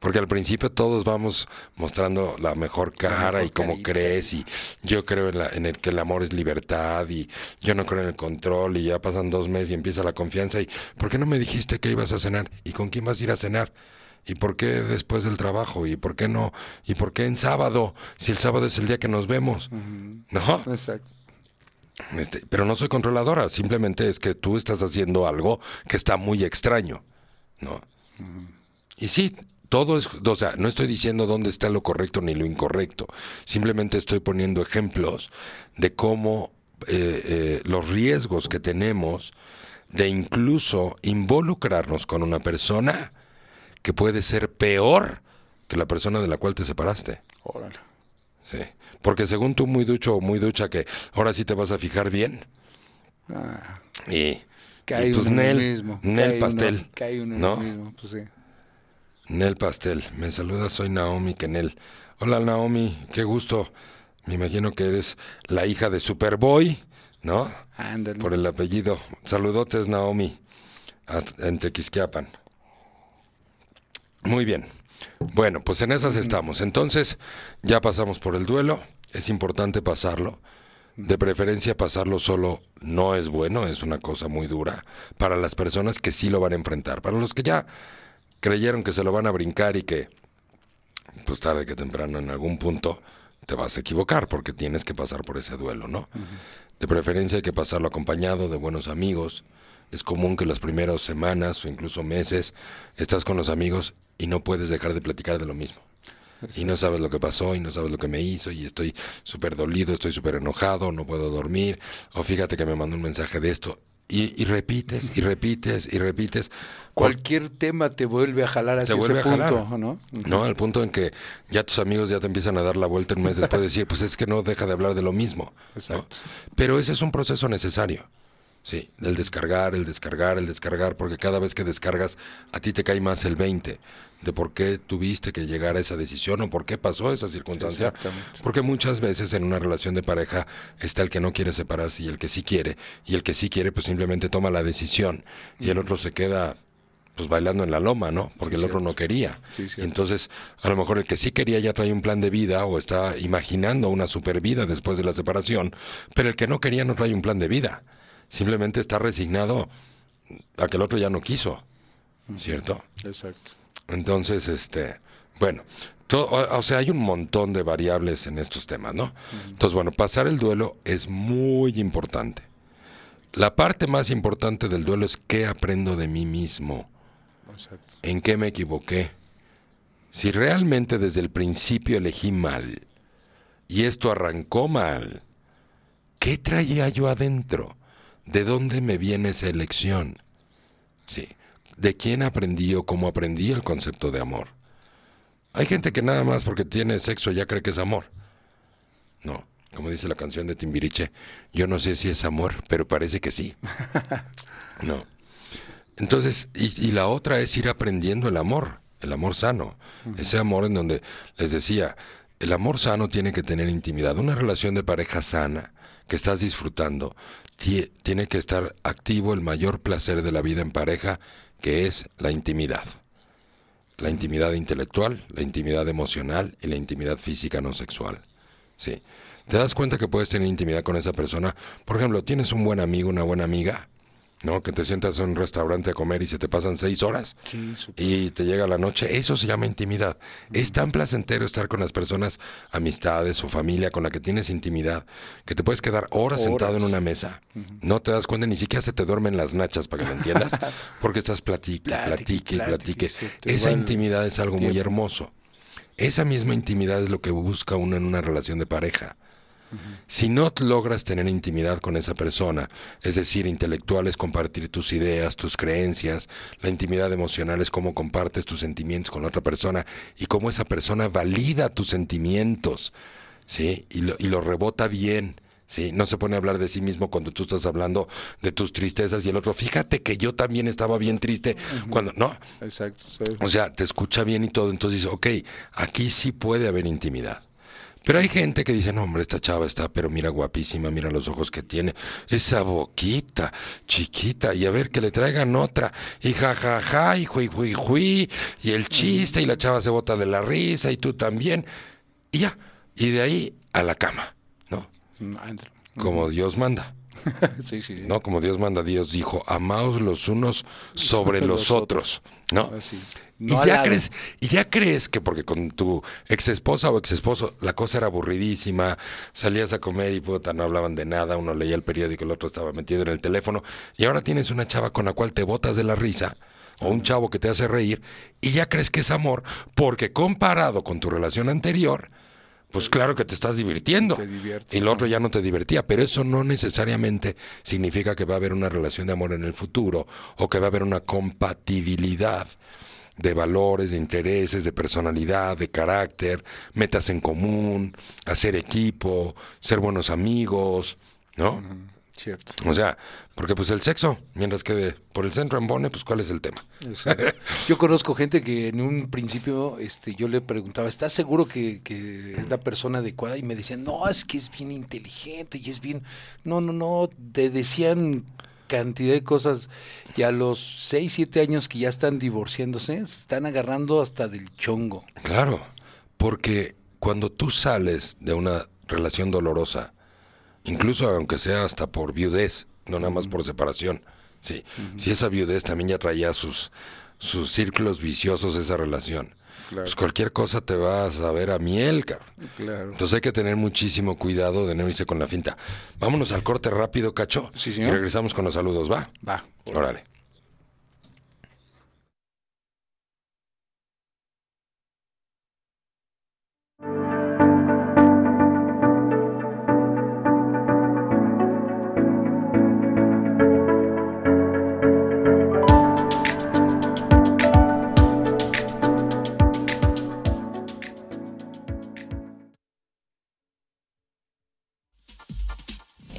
Porque al principio todos vamos mostrando la mejor cara y cómo crees y yo creo en, la, en el que el amor es libertad y yo no creo en el control y ya pasan dos meses y empieza la confianza y ¿por qué no me dijiste que ibas a cenar? ¿Y con quién vas a ir a cenar? ¿Y por qué después del trabajo? ¿Y por qué no? ¿Y por qué en sábado? Si el sábado es el día que nos vemos. ¿No? Exacto. Este, pero no soy controladora, simplemente es que tú estás haciendo algo que está muy extraño, ¿no? Y sí, todo es, o sea, no estoy diciendo dónde está lo correcto ni lo incorrecto, simplemente estoy poniendo ejemplos de cómo eh, eh, los riesgos que tenemos de incluso involucrarnos con una persona que puede ser peor que la persona de la cual te separaste. Órale. Sí. Porque según tú, muy ducho o muy ducha, que ahora sí te vas a fijar bien. Ah, Y, cae y pues uno Nel, mismo. Nel uno- pastel. cae uno en ¿no? mismo, pues sí. Nel Pastel, me saluda, soy Naomi Kenel. Hola Naomi, qué gusto. Me imagino que eres la hija de Superboy, ¿no? Ándale. Por el apellido. Saludotes Naomi, hasta- en Tequisquiapan. Muy bien. Bueno, pues en esas estamos. Entonces, ya pasamos por el duelo. Es importante pasarlo. De preferencia pasarlo solo no es bueno, es una cosa muy dura para las personas que sí lo van a enfrentar. Para los que ya creyeron que se lo van a brincar y que, pues tarde que temprano en algún punto te vas a equivocar porque tienes que pasar por ese duelo, ¿no? De preferencia hay que pasarlo acompañado de buenos amigos. Es común que las primeras semanas o incluso meses estás con los amigos y no puedes dejar de platicar de lo mismo. Y no sabes lo que pasó y no sabes lo que me hizo y estoy súper dolido, estoy súper enojado, no puedo dormir. O fíjate que me mandó un mensaje de esto. Y, y repites y repites y repites. Cualquier tema te vuelve a jalar hacia ese vuelve a punto, jalar. ¿no? No, al punto en que ya tus amigos ya te empiezan a dar la vuelta un mes después de decir, pues es que no deja de hablar de lo mismo. ¿no? Exacto. Pero ese es un proceso necesario. Sí, el descargar, el descargar, el descargar, porque cada vez que descargas a ti te cae más el 20 de por qué tuviste que llegar a esa decisión o por qué pasó esa circunstancia. Porque muchas veces en una relación de pareja está el que no quiere separarse y el que sí quiere. Y el que sí quiere pues simplemente toma la decisión y el otro se queda pues bailando en la loma, ¿no? Porque Sí, el otro cierto. no quería. Sí. Entonces, a lo mejor el que sí quería ya trae un plan de vida o está imaginando una super vida después de la separación, pero el que no quería no trae un plan de vida. Simplemente está resignado a que el otro ya no quiso. ¿Cierto? Exacto. Entonces, este, bueno, o sea, hay un montón de variables en estos temas, ¿no? Entonces, bueno, pasar el duelo es muy importante. La parte más importante del duelo es qué aprendo de mí mismo, Exacto. en qué me equivoqué. Si realmente desde el principio elegí mal y esto arrancó mal, ¿qué traía yo adentro? ¿De dónde me viene esa elección? Sí. ¿De quién aprendí o cómo aprendí el concepto de amor? Hay gente que nada más porque tiene sexo ya cree que es amor. No, como dice la canción de Timbiriche, yo no sé si es amor, pero parece que sí. No. Entonces, y, y la otra es ir aprendiendo el amor, el amor sano. Ese amor en donde les decía, el amor sano tiene que tener intimidad. Una relación de pareja sana que estás disfrutando, tiene que estar activo el mayor placer de la vida en pareja, que es la intimidad. La intimidad intelectual, la intimidad emocional y la intimidad física no sexual. Sí. ¿Te das cuenta que puedes tener intimidad con esa persona? Por ejemplo, tienes un buen amigo, una buena amiga, ¿no? Que te sientas en un restaurante a comer y se te pasan seis horas Sí, y te llega la noche. Eso se llama intimidad. Es tan placentero estar con las personas, amistades o familia con la que tienes intimidad, que te puedes quedar horas, sentado en una mesa. No te das cuenta, ni siquiera se te duermen las nachas, para que me entiendas, porque estás platique, Platique, platique, Esa intimidad es algo muy hermoso. Esa misma intimidad es lo que busca uno en una relación de pareja. Si no logras tener intimidad con esa persona, es decir, intelectual es compartir tus ideas, tus creencias, la intimidad emocional es cómo compartes tus sentimientos con la otra persona y cómo esa persona valida tus sentimientos, ¿sí? Y lo, y lo rebota bien, ¿sí? No se pone a hablar de sí mismo cuando tú estás hablando de tus tristezas y el otro, fíjate que yo también estaba bien triste cuando, no, Exacto. o sea, te escucha bien y todo, entonces dices, ok, aquí sí puede haber intimidad. Pero hay gente que dice, no, hombre, esta chava está, pero mira guapísima, mira los ojos que tiene, esa boquita chiquita, y a ver que le traigan otra, y jajaja, y jui, jui, jui, y el chiste, y la chava se bota de la risa, y tú también, y ya, y de ahí a la cama, ¿no? Mm. Como Dios manda. sí, sí, sí. ¿no? Como Dios manda, Dios dijo, amaos los unos sobre los Los otros, ¿no? Así. No y ya crees, y ya crees que porque con tu ex esposa o ex esposo la cosa era aburridísima, salías a comer y puta, no hablaban de nada, uno leía el periódico, el otro estaba metido en el teléfono, y ahora tienes una chava con la cual te botas de la risa, o un chavo que te hace reír, y ya crees que es amor, porque comparado con tu relación anterior, pues claro que te estás divirtiendo. Te diviertes, y lo otro ya no te divertía, pero eso no necesariamente significa que va a haber una relación de amor en el futuro o que va a haber una compatibilidad de valores, de intereses, de personalidad, de carácter, metas en común, hacer equipo, ser buenos amigos, ¿no? Cierto. O sea, porque pues el sexo, mientras que por el centro embone, pues ¿cuál es el tema? Yo conozco gente que en un principio este, yo le preguntaba, ¿estás seguro que, que es la persona adecuada? Y me decían, no, es que es bien inteligente y es bien... No, no, no, te decían cantidad de cosas y a los 6, 7 años que ya están divorciándose, se están agarrando hasta del chongo. Claro, porque cuando tú sales de una relación dolorosa, incluso aunque sea hasta por viudez, no nada más por separación, sí, si esa viudez también ya traía sus, sus círculos viciosos esa relación, pues cualquier cosa te va a saber a miel, cabrón. Claro. Entonces hay que tener muchísimo cuidado de no irse con la finta. Vámonos al corte rápido, cacho. Sí, señor. Y regresamos con los saludos, ¿va? Va. Órale.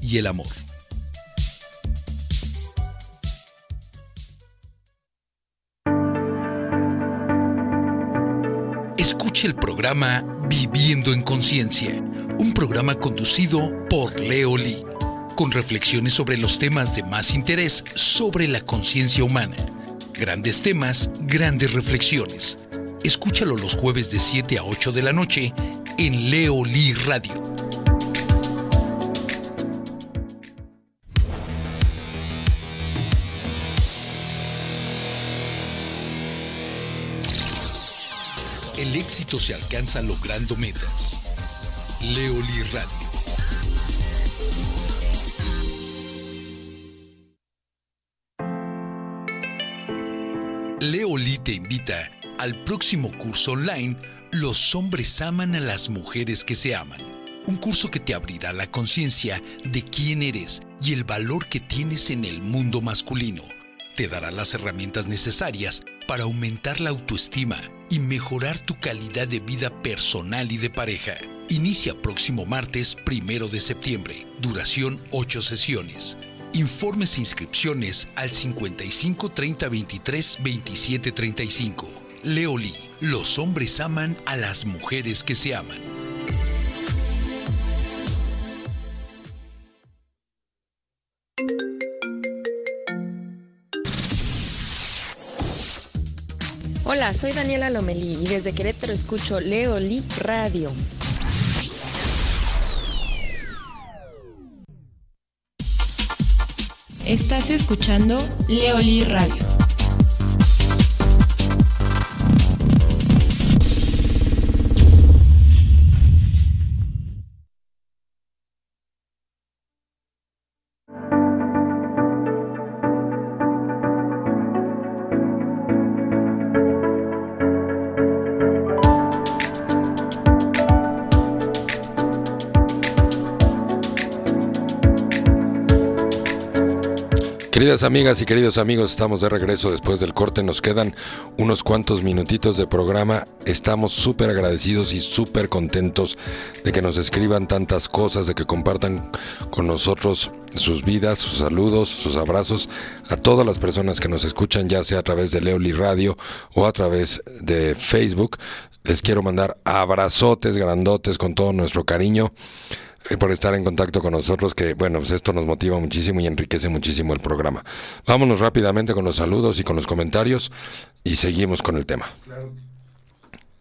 y el amor. Escuche el programa Viviendo en Conciencia, un programa conducido por Leo Lee, con reflexiones sobre los temas de más interés sobre la conciencia humana. Grandes temas, grandes reflexiones. Escúchalo los jueves de 7 a 8 de la noche en Leo Lee Radio. El éxito se alcanza logrando metas. Leoli Radio. Leoli te invita al próximo curso online Los hombres aman a las mujeres que se aman. Un curso que te abrirá la conciencia de quién eres y el valor que tienes en el mundo masculino. Te dará las herramientas necesarias para aumentar la autoestima y mejorar tu calidad de vida personal y de pareja. Inicia próximo martes primero de septiembre. Duración 8 sesiones. Informes e inscripciones al 55 30 23 27 35. Leoli, los hombres aman a las mujeres que se aman. Soy Daniela Lomelí y desde Querétaro escucho Leo Lee Radio. Estás escuchando Leoli Radio. Queridas amigas y queridos amigos, estamos de regreso después del corte. Nos quedan unos cuantos minutitos de programa. Estamos súper agradecidos y súper contentos de que nos escriban tantas cosas, de que compartan con nosotros sus vidas, sus saludos, sus abrazos a todas las personas que nos escuchan, ya sea a través de Leoli Radio o a través de Facebook. Les quiero mandar abrazotes grandotes con todo nuestro cariño por estar en contacto con nosotros, que bueno, pues esto nos motiva muchísimo y enriquece muchísimo el programa. Vámonos rápidamente con los saludos y con los comentarios y seguimos con el tema.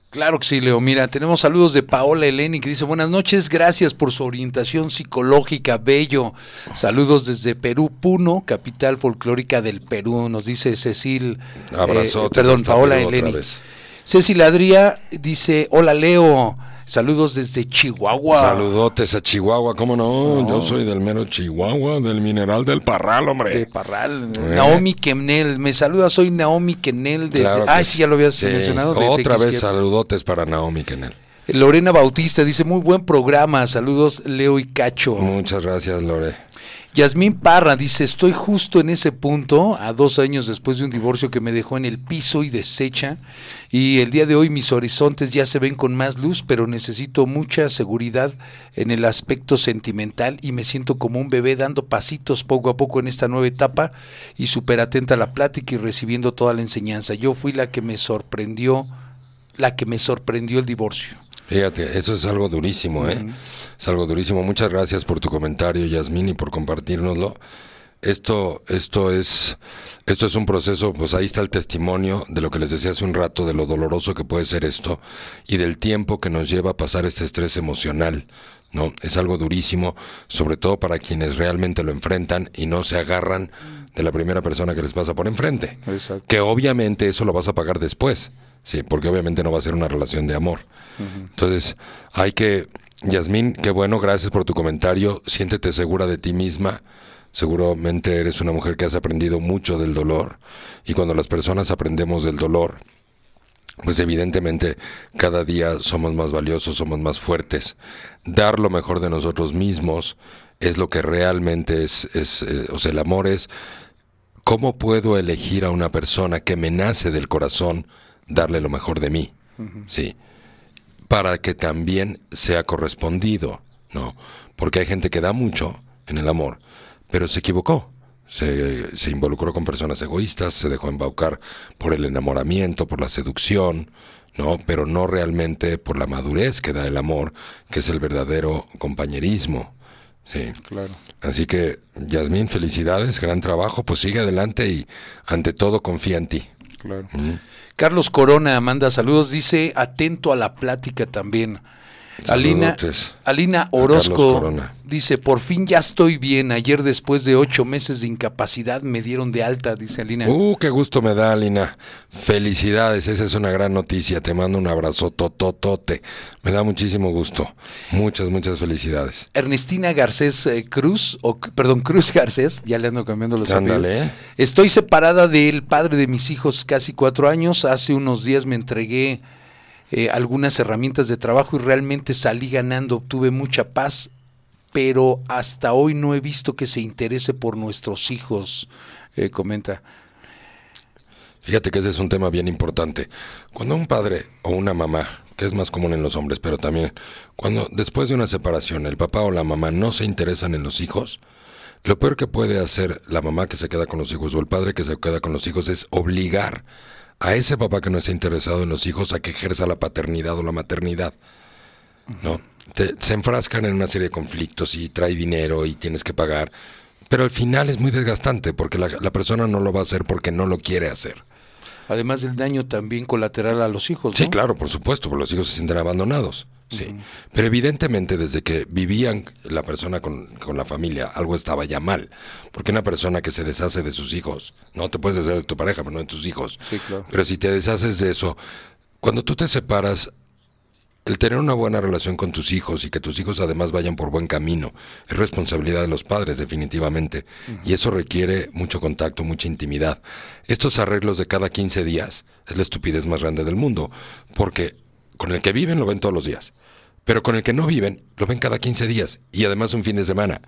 Claro que sí, Leo. Mira, tenemos saludos de Paola Eleni que dice buenas noches, gracias por su orientación psicológica, bello. Saludos desde Perú, Puno, capital folclórica del Perú, nos dice Cecil. eh, Abrazotes perdón, Paola Eleni. Cecil Adría dice, hola Leo, saludos desde Chihuahua. Saludotes a Chihuahua, ¿cómo no? Yo soy del mero Chihuahua, del mineral del Parral, hombre. De Parral. Eh. Naomi Kemnel, me saluda, soy Naomi Kemnel desde... Claro sí, ya lo habías sí. mencionado. Otra vez saludotes para Naomi Kenel. Lorena Bautista dice, muy buen programa, saludos Leo y Cacho. Muchas gracias, Lore. Yasmín Parra dice, estoy justo en ese punto, a dos años después de un divorcio que me dejó en el piso y deshecha, y el día de hoy mis horizontes ya se ven con más luz, pero necesito mucha seguridad en el aspecto sentimental y me siento como un bebé dando pasitos poco a poco en esta nueva etapa y súper atenta a la plática y recibiendo toda la enseñanza. Yo fui la que me sorprendió, la que me sorprendió el divorcio. Fíjate, eso es algo durísimo, ¿eh? Es algo durísimo. Muchas gracias por tu comentario, Yasmín, y por compartirnoslo. Esto, esto es, esto es un proceso, pues ahí está el testimonio de lo que les decía hace un rato, de lo doloroso que puede ser esto y del tiempo que nos lleva a pasar este estrés emocional, ¿no? Es algo durísimo, sobre todo para quienes realmente lo enfrentan y no se agarran de la primera persona que les pasa por enfrente. Exacto. Que obviamente eso lo vas a pagar después, sí, porque obviamente no va a ser una relación de amor. Entonces, hay que, Yasmín, qué bueno, gracias por tu comentario, siéntete segura de ti misma. Seguramente eres una mujer que has aprendido mucho del dolor y cuando las personas aprendemos del dolor, pues evidentemente cada día somos más valiosos, somos más fuertes. Dar lo mejor de nosotros mismos es lo que realmente es, es eh, o sea, el amor es cómo puedo elegir a una persona que me nace del corazón darle lo mejor de mí, sí, para que también sea correspondido, ¿no? Porque hay gente que da mucho en el amor, pero se equivocó. Se, se involucró con personas egoístas, se dejó embaucar por el enamoramiento, por la seducción, ¿no? Pero no realmente por la madurez que da el amor, que es el verdadero compañerismo. Sí. Claro. Así que, Yasmín, felicidades, gran trabajo, pues sigue adelante y ante todo confía en ti. Claro. Carlos Corona manda saludos, dice atento a la plática también. Alina, Alina Orozco dice, por fin ya estoy bien. Ayer después de ocho meses de incapacidad me dieron de alta, dice Alina. Uh, qué gusto me da, Alina. Felicidades, esa es una gran noticia. Te mando un abrazo tototote. Me da muchísimo gusto. Muchas, muchas felicidades. Ernestina Garcés eh, Cruz, o perdón, Cruz Garcés, ya le ando cambiando los Ándale. ¿eh? Estoy separada del padre de mis hijos casi cuatro años. Hace unos días me entregué eh, algunas herramientas de trabajo y realmente salí ganando, obtuve mucha paz, pero hasta hoy no he visto que se interese por nuestros hijos, eh, comenta. Fíjate que ese es un tema bien importante. Cuando un padre o una mamá, que es más común en los hombres, pero también cuando después de una separación el papá o la mamá no se interesan en los hijos, lo peor que puede hacer la mamá que se queda con los hijos o el padre que se queda con los hijos es obligar a ese papá que no está interesado en los hijos a que ejerza la paternidad o la maternidad. ¿No? Te- se enfrascan en una serie de conflictos y trae dinero y tienes que pagar. Pero al final es muy desgastante porque la, la persona no lo va a hacer porque no lo quiere hacer. Además del daño también colateral a los hijos. Sí, claro, por supuesto, porque los hijos se sienten abandonados. Sí. Pero evidentemente desde que vivían la persona con, con la familia, algo estaba ya mal. Porque una persona que se deshace de sus hijos, no te puedes deshacer de tu pareja, pero no de tus hijos. Sí, claro. Pero si te deshaces de eso, cuando tú te separas, el tener una buena relación con tus hijos y que tus hijos además vayan por buen camino es responsabilidad de los padres definitivamente y eso requiere mucho contacto, mucha intimidad. Estos arreglos de cada 15 días es la estupidez más grande del mundo porque con el que viven lo ven todos los días, pero con el que no viven lo ven cada 15 días y además un fin de semana.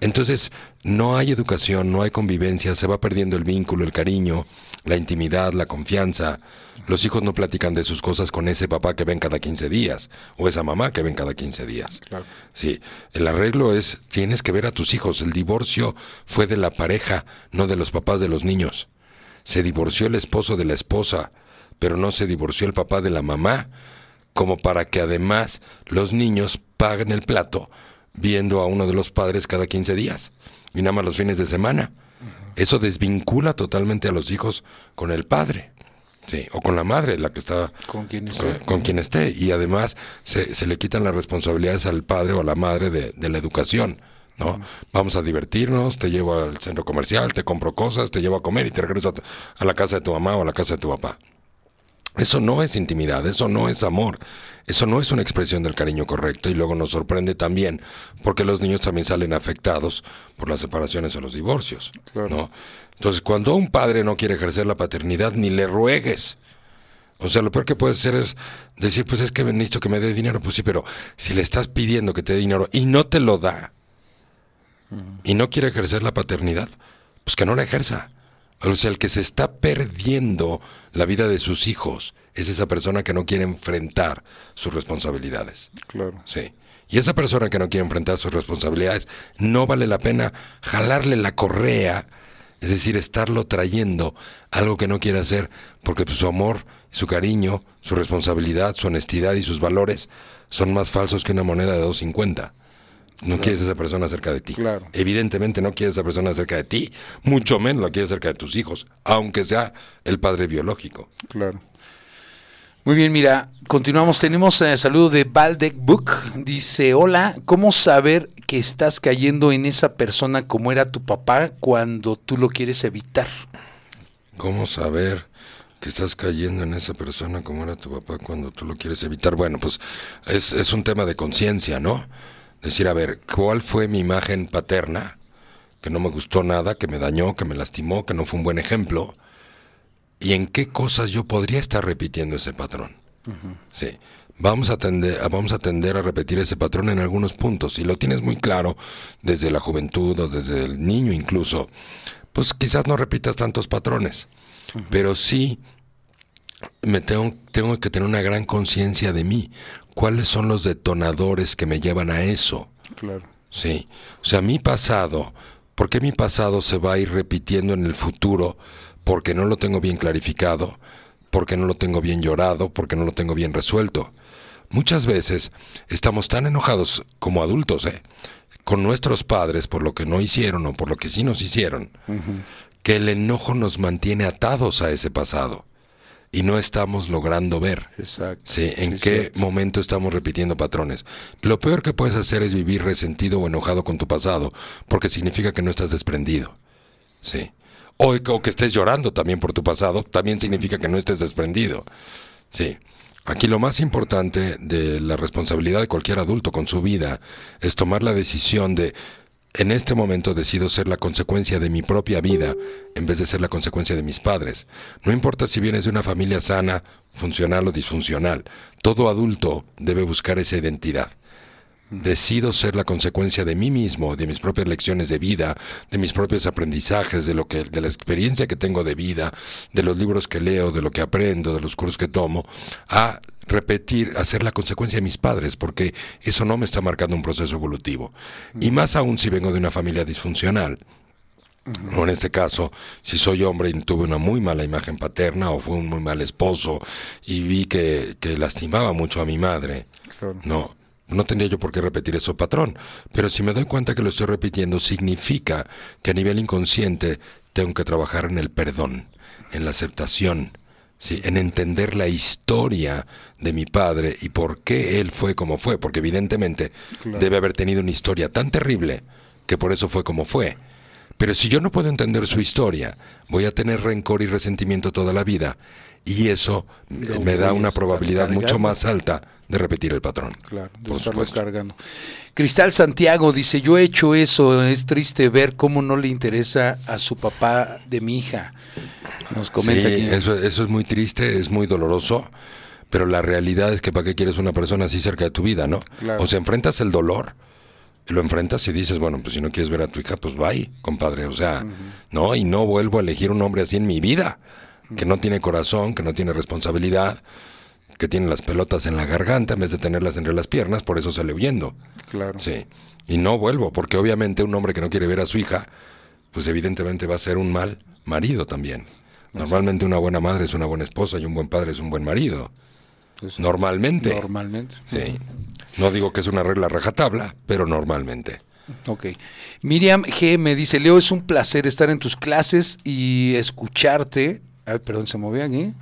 Entonces, no hay educación, no hay convivencia, se va perdiendo el vínculo, el cariño, la intimidad, la confianza. Los hijos no platican de sus cosas con ese papá que ven cada 15 días o esa mamá que ven cada 15 días. Claro. Sí, el arreglo es, tienes que ver a tus hijos. El divorcio fue de la pareja, no de los papás de los niños. Se divorció el esposo de la esposa, pero no se divorció el papá de la mamá, como para que además los niños paguen el plato viendo a uno de los padres cada 15 días y nada más los fines de semana. Eso desvincula totalmente a los hijos con el padre. Sí, o con la madre, la que está Con quien esté. con quien esté. Y además se, se le quitan las responsabilidades al padre o a la madre de, de la educación. ¿no? Vamos a divertirnos, te llevo al centro comercial, te compro cosas, te llevo a comer y te regreso a, a la casa de tu mamá o a la casa de tu papá. Eso no es intimidad, eso no es amor, eso no es una expresión del cariño correcto y luego nos sorprende también porque los niños también salen afectados por las separaciones o los divorcios. Claro. ¿no? Entonces, cuando un padre no quiere ejercer la paternidad, ni le ruegues. O sea, lo peor que puedes hacer es decir, pues es que necesito que me dé dinero. Pues sí, pero si le estás pidiendo que te dé dinero y no te lo da, y no quiere ejercer la paternidad, pues que no la ejerza. O sea, el que se está perdiendo la vida de sus hijos es esa persona que no quiere enfrentar sus responsabilidades. Claro. Sí. Y esa persona que no quiere enfrentar sus responsabilidades, no vale la pena jalarle la correa, es decir, estarlo trayendo algo que no quiere hacer, porque pues, su amor, su cariño, su responsabilidad, su honestidad y sus valores son más falsos que una moneda de 2.50. No quieres a esa persona cerca de ti. Claro. Evidentemente no quieres a esa persona cerca de ti, mucho menos la quieres cerca de tus hijos, aunque sea el padre biológico. Claro. Muy bien, mira, continuamos. Tenemos eh, saludo de Valdec Book. Dice, hola, ¿cómo saber que estás cayendo en esa persona como era tu papá cuando tú lo quieres evitar? ¿Cómo saber que estás cayendo en esa persona como era tu papá cuando tú lo quieres evitar? Bueno, pues es, es un tema de conciencia, ¿no? Decir, a ver, ¿cuál fue mi imagen paterna? Que no me gustó nada, que me dañó, que me lastimó, que no fue un buen ejemplo. ¿Y en qué cosas yo podría estar repitiendo ese patrón? Sí. Vamos a, tender, vamos a tender a repetir ese patrón en algunos puntos. Si lo tienes muy claro desde la juventud o desde el niño incluso, pues quizás no repitas tantos patrones. Pero sí me tengo, tengo que tener una gran conciencia de mí. ¿Cuáles son los detonadores que me llevan a eso? Claro. Sí. O sea, mi pasado, ¿por qué mi pasado se va a ir repitiendo en el futuro? Porque no lo tengo bien clarificado, porque no lo tengo bien llorado, porque no lo tengo bien resuelto. Muchas veces estamos tan enojados como adultos, ¿eh? con nuestros padres por lo que no hicieron o por lo que sí nos hicieron, que el enojo nos mantiene atados a ese pasado y no estamos logrando ver. Exacto. Sí, en Sí, qué momento estamos repitiendo patrones. Lo peor que puedes hacer es vivir resentido o enojado con tu pasado, porque significa que no estás desprendido. Sí. O, o que estés llorando también por tu pasado, también significa que no estés desprendido. Sí. Aquí lo más importante de la responsabilidad de cualquier adulto con su vida es tomar la decisión de, en este momento decido ser la consecuencia de mi propia vida en vez de ser la consecuencia de mis padres. No importa si vienes de una familia sana, funcional o disfuncional, todo adulto debe buscar esa identidad. Decido ser la consecuencia de mí mismo, de mis propias lecciones de vida, de mis propios aprendizajes, de lo que, de la experiencia que tengo de vida, de los libros que leo, de lo que aprendo, de los cursos que tomo, a repetir, a ser la consecuencia de mis padres, porque eso no me está marcando un proceso evolutivo. Y más aún si vengo de una familia disfuncional, o en este caso, si soy hombre y tuve una muy mala imagen paterna o fue un muy mal esposo y vi que, que lastimaba mucho a mi madre, Claro. no, no tendría yo por qué repetir eso patrón. Pero si me doy cuenta que lo estoy repitiendo, significa que a nivel inconsciente tengo que trabajar en el perdón, en la aceptación, ¿sí? en entender la historia de mi padre y por qué él fue como fue, porque evidentemente debe haber tenido una historia tan terrible que por eso fue como fue. Pero si yo no puedo entender su historia, voy a tener rencor y resentimiento toda la vida. Y eso me da una probabilidad mucho más alta de repetir el patrón. Claro, de estarlo cargando. Cristal Santiago dice, yo he hecho eso, es triste ver cómo no le interesa a su papá de mi hija. Nos comenta Sí, aquí. eso, eso es muy triste, es muy doloroso, pero la realidad es que para qué quieres una persona así cerca de tu vida, ¿no? Claro. O sea, enfrentas el dolor, lo enfrentas y dices, bueno, pues si no quieres ver a tu hija, pues bye, compadre. O sea, no, y no vuelvo a elegir un hombre así en mi vida, que no tiene corazón, que no tiene responsabilidad, que tiene las pelotas en la garganta en vez de tenerlas entre las piernas, por eso sale huyendo. Claro. Sí. Y no vuelvo, porque obviamente un hombre que no quiere ver a su hija, pues evidentemente va a ser un mal marido también. Normalmente una buena madre es una buena esposa y un buen padre es un buen marido. Normalmente. Normalmente. Sí. No digo que es una regla rajatabla, pero normalmente. Ok. Miriam G me dice, Leo, es un placer estar en tus clases y escucharte. Ay, perdón, se movió aquí.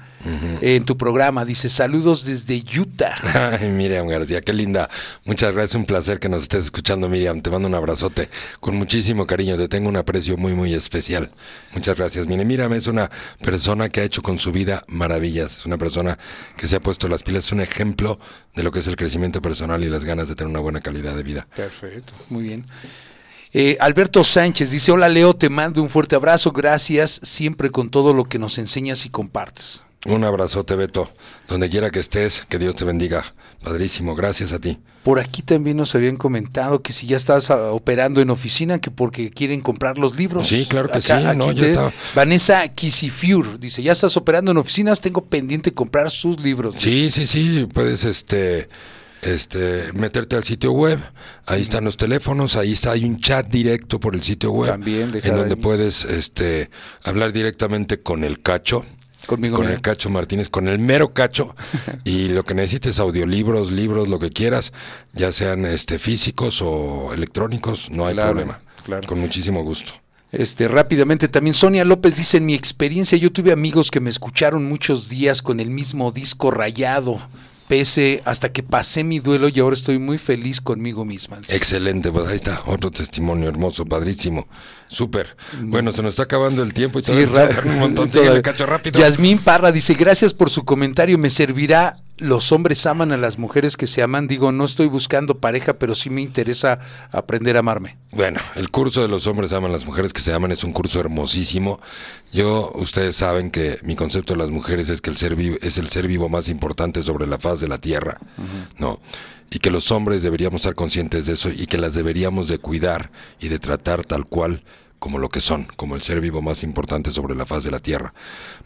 En tu programa, dice, saludos desde Utah. Ay, Miriam García, qué linda. Muchas gracias, un placer que nos estés escuchando, Miriam. Te mando un abrazote con muchísimo cariño. Te tengo un aprecio muy, muy especial. Muchas gracias. Mire, Miriam es una persona que ha hecho con su vida maravillas. Es una persona que se ha puesto las pilas. Es un ejemplo de lo que es el crecimiento personal y las ganas de tener una buena calidad de vida. Perfecto, muy bien. Eh, Alberto Sánchez dice, hola Leo, te mando un fuerte abrazo, gracias siempre con todo lo que nos enseñas y compartes. Un abrazote, Beto. Donde quiera que estés, que Dios te bendiga. Padrísimo, gracias a ti. Por aquí también nos habían comentado que si ya estás ah, operando en oficina, que porque quieren comprar los libros. Sí, claro que sí, no, ya está. Vanessa Kisifiur dice, ya estás operando en oficinas, tengo pendiente comprar sus libros. Sí, sí, sí, puedes este este meterte al sitio web, ahí están los teléfonos, ahí está hay un chat directo por el sitio web También, en donde ahí. puedes este hablar directamente con el Cacho. Conmigo con mero. el Cacho Martínez, con el mero Cacho y lo que necesites audiolibros, libros, lo que quieras, ya sean este físicos o electrónicos, no hay Claro, problema. claro. Con muchísimo gusto. Este, rápidamente también Sonia López dice, en mi experiencia yo tuve amigos que me escucharon muchos días con el mismo disco rayado, pese hasta que pasé mi duelo y ahora estoy muy feliz conmigo misma. Excelente, pues ahí está, otro testimonio hermoso, padrísimo. Súper. Bueno, se nos está acabando el tiempo y faltan un montón. Yasmín Parra dice, gracias por su comentario, me servirá. Los hombres aman a las mujeres que se aman. Digo, no estoy buscando pareja, pero sí me interesa aprender a amarme. Bueno, el curso de los hombres aman las mujeres que se aman es un curso hermosísimo. Yo, ustedes saben que mi concepto de las mujeres es que el ser vivo es el ser vivo más importante sobre la faz de la tierra, ¿no? Y que los hombres deberíamos estar conscientes de eso y que las deberíamos de cuidar y de tratar tal cual como lo que son, como el ser vivo más importante sobre la faz de la tierra.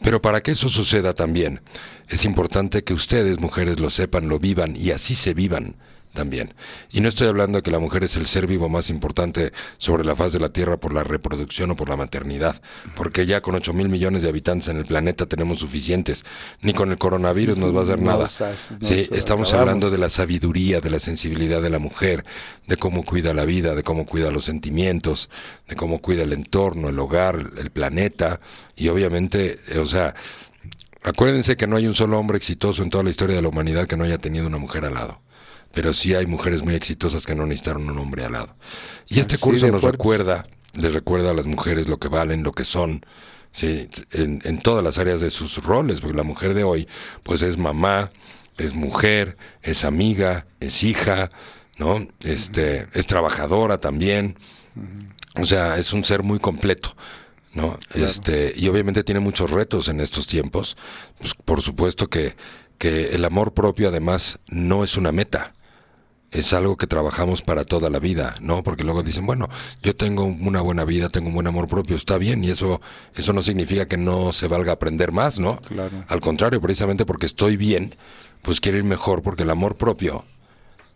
Pero para que eso suceda también, es importante que ustedes, mujeres, lo sepan, lo vivan y así se vivan también. Y no estoy hablando de que la mujer es el ser vivo más importante sobre la faz de la Tierra por la reproducción o por la maternidad, porque ya con 8 mil millones de habitantes en el planeta tenemos suficientes. Ni con el coronavirus nos va a hacer nada. has- nos Sí, estamos acabamos. hablando de la sabiduría, de la sensibilidad de la mujer, de cómo cuida la vida, de cómo cuida los sentimientos, de cómo cuida el entorno, el hogar, el planeta y obviamente, eh, o sea, acuérdense que no hay un solo hombre exitoso en toda la historia de la humanidad que no haya tenido una mujer al lado. Pero sí hay mujeres muy exitosas que no necesitaron un hombre al lado. Y este Así curso nos fuertes. recuerda, les recuerda a las mujeres lo que valen, lo que son, sí, en, en todas las áreas de sus roles, porque la mujer de hoy, pues es mamá, es mujer, es amiga, es hija, ¿no? Este, es trabajadora también. O sea, es un ser muy completo. ¿no? Este, y obviamente tiene muchos retos en estos tiempos. Pues, por supuesto que, que el amor propio además no es una meta. Es algo que trabajamos para toda la vida, ¿no? Porque luego dicen, bueno, yo tengo una buena vida, tengo un buen amor propio, está bien, y eso, eso no significa que no se valga aprender más, ¿no? Claro. Al contrario, precisamente porque estoy bien, pues quiero ir mejor, porque el amor propio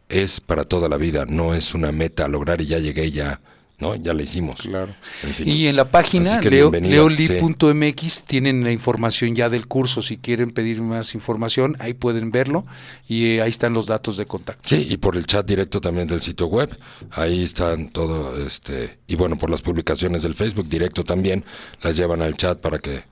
es para toda la vida, no es una meta a lograr y ya llegué y ya, ¿no? Ya la hicimos. Claro. En fin. Y en la página leoli.mx tienen la información ya del curso. Si quieren pedir más información, ahí pueden verlo y eh, ahí están los datos de contacto. Sí, y por el chat directo también del sitio web, ahí están todo, este, y bueno, por las publicaciones del Facebook directo también, las llevan al chat para que,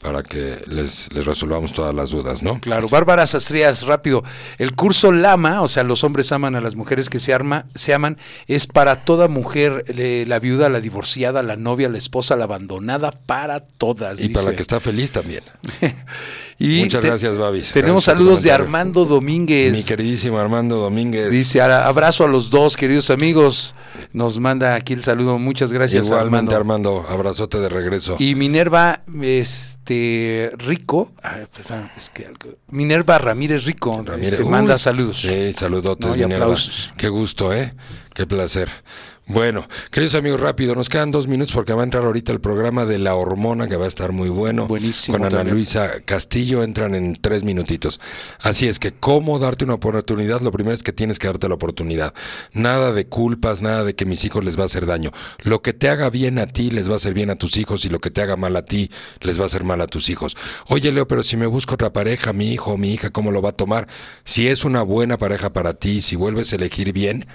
para que les, les resolvamos todas las dudas, ¿no? Claro, Bárbara Sastrías, rápido. El curso Lama, o sea, los hombres aman a las mujeres que se, arma, se aman, es para toda mujer, la viuda, la divorciada, la novia, la esposa, la abandonada, para todas. Y para la que está feliz también. Y Muchas te- gracias, Babis. Tenemos Gracias saludos de. Armando Domínguez. Mi queridísimo Armando Domínguez. Dice, "A- abrazo a los dos, queridos amigos. Nos manda aquí el saludo. Muchas gracias, Igualmente, Armando. Armando. abrazote de regreso. Y Minerva este Rico, ay, perdón, es que Minerva Ramírez Rico Ramírez. este, manda saludos. Sí, saludotes, No, Minerva. aplausos. Qué gusto, ¿eh? Qué placer. Bueno, queridos amigos, rápido, nos quedan dos minutos porque va a entrar ahorita el programa de La Hormona, que va a estar muy bueno. Buenísimo Con Ana también. Luisa Castillo, entran en tres minutitos. Así es que, ¿cómo darte una oportunidad? Lo primero es que tienes que darte la oportunidad. Nada de culpas, nada de que mis hijos les va a hacer daño. Lo que te haga bien a ti les va a hacer bien a tus hijos y lo que te haga mal a ti les va a hacer mal a tus hijos. Oye, Leo, pero si me busco otra pareja, mi hijo o mi hija, ¿cómo lo va a tomar? Si es una buena pareja para ti, si vuelves a elegir bien,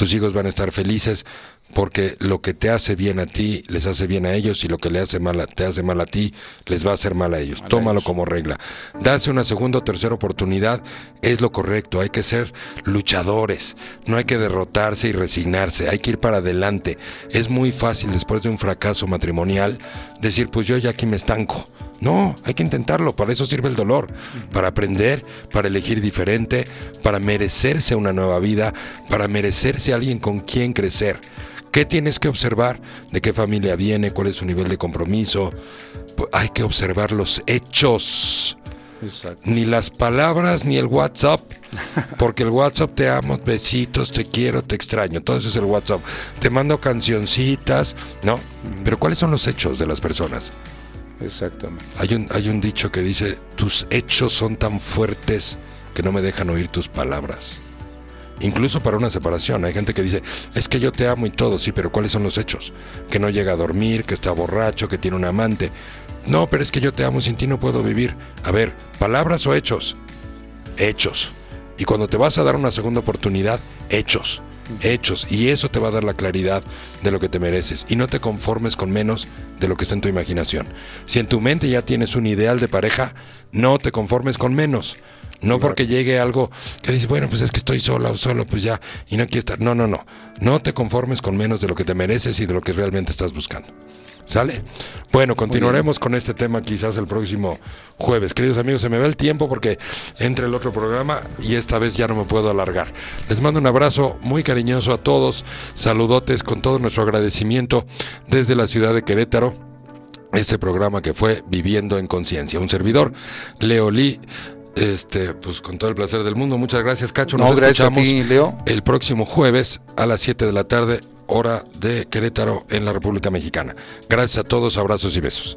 tus hijos van a estar felices porque lo que te hace bien a ti les hace bien a ellos y lo que le hace mal a- te hace mal a ti les va a hacer mal a ellos. Tómalo como regla. Darse una segunda o tercera oportunidad es lo correcto. Hay que ser luchadores. No hay que derrotarse y resignarse. Hay que ir para adelante. Es muy fácil después de un fracaso matrimonial decir, pues yo ya aquí me estanco. No, hay que intentarlo, para eso sirve el dolor, para aprender, para elegir diferente, para merecerse una nueva vida, para merecerse alguien con quien crecer. ¿Qué tienes que observar? ¿De qué familia viene? ¿Cuál es su nivel de compromiso? Pues hay que observar los hechos, Exacto. ni las palabras ni el WhatsApp, porque el WhatsApp te amo, besitos, te quiero, te extraño, todo eso es el WhatsApp. Te mando cancioncitas, ¿no? Pero ¿cuáles son los hechos de las personas? Exactamente. Hay un, hay un dicho que dice, tus hechos son tan fuertes que no me dejan oír tus palabras. Incluso para una separación, hay gente que dice, es que yo te amo y todo, sí, pero ¿cuáles son los hechos? Que no llega a dormir, que está borracho, que tiene un amante. No, pero es que yo te amo, sin ti no puedo vivir. A ver, ¿palabras o hechos? Hechos. Y cuando te vas a dar una segunda oportunidad, hechos. Hechos. Y eso te va a dar la claridad de lo que te mereces. Y no te conformes con menos de lo que está en tu imaginación. Si en tu mente ya tienes un ideal de pareja, no te conformes con menos. No porque llegue algo que dices, bueno, pues es que estoy sola o solo, pues ya, y no quiero estar. No, no, no. No te conformes con menos de lo que te mereces y de lo que realmente estás buscando. ¿Sale? Bueno, continuaremos con este tema quizás el próximo jueves. Queridos amigos, se me va el tiempo porque entre el otro programa y esta vez ya no me puedo alargar. Les mando un abrazo muy cariñoso a todos. Saludotes con todo nuestro agradecimiento desde la ciudad de Querétaro. Este programa que fue Viviendo en Conciencia. Un servidor, Leo Lee. Este, pues con todo el placer del mundo. Muchas gracias, Cacho. Nos No, gracias a escuchamos ti, Leo. el próximo jueves a las 7 de la tarde, hora de Querétaro en la República Mexicana. Gracias a todos, abrazos y besos.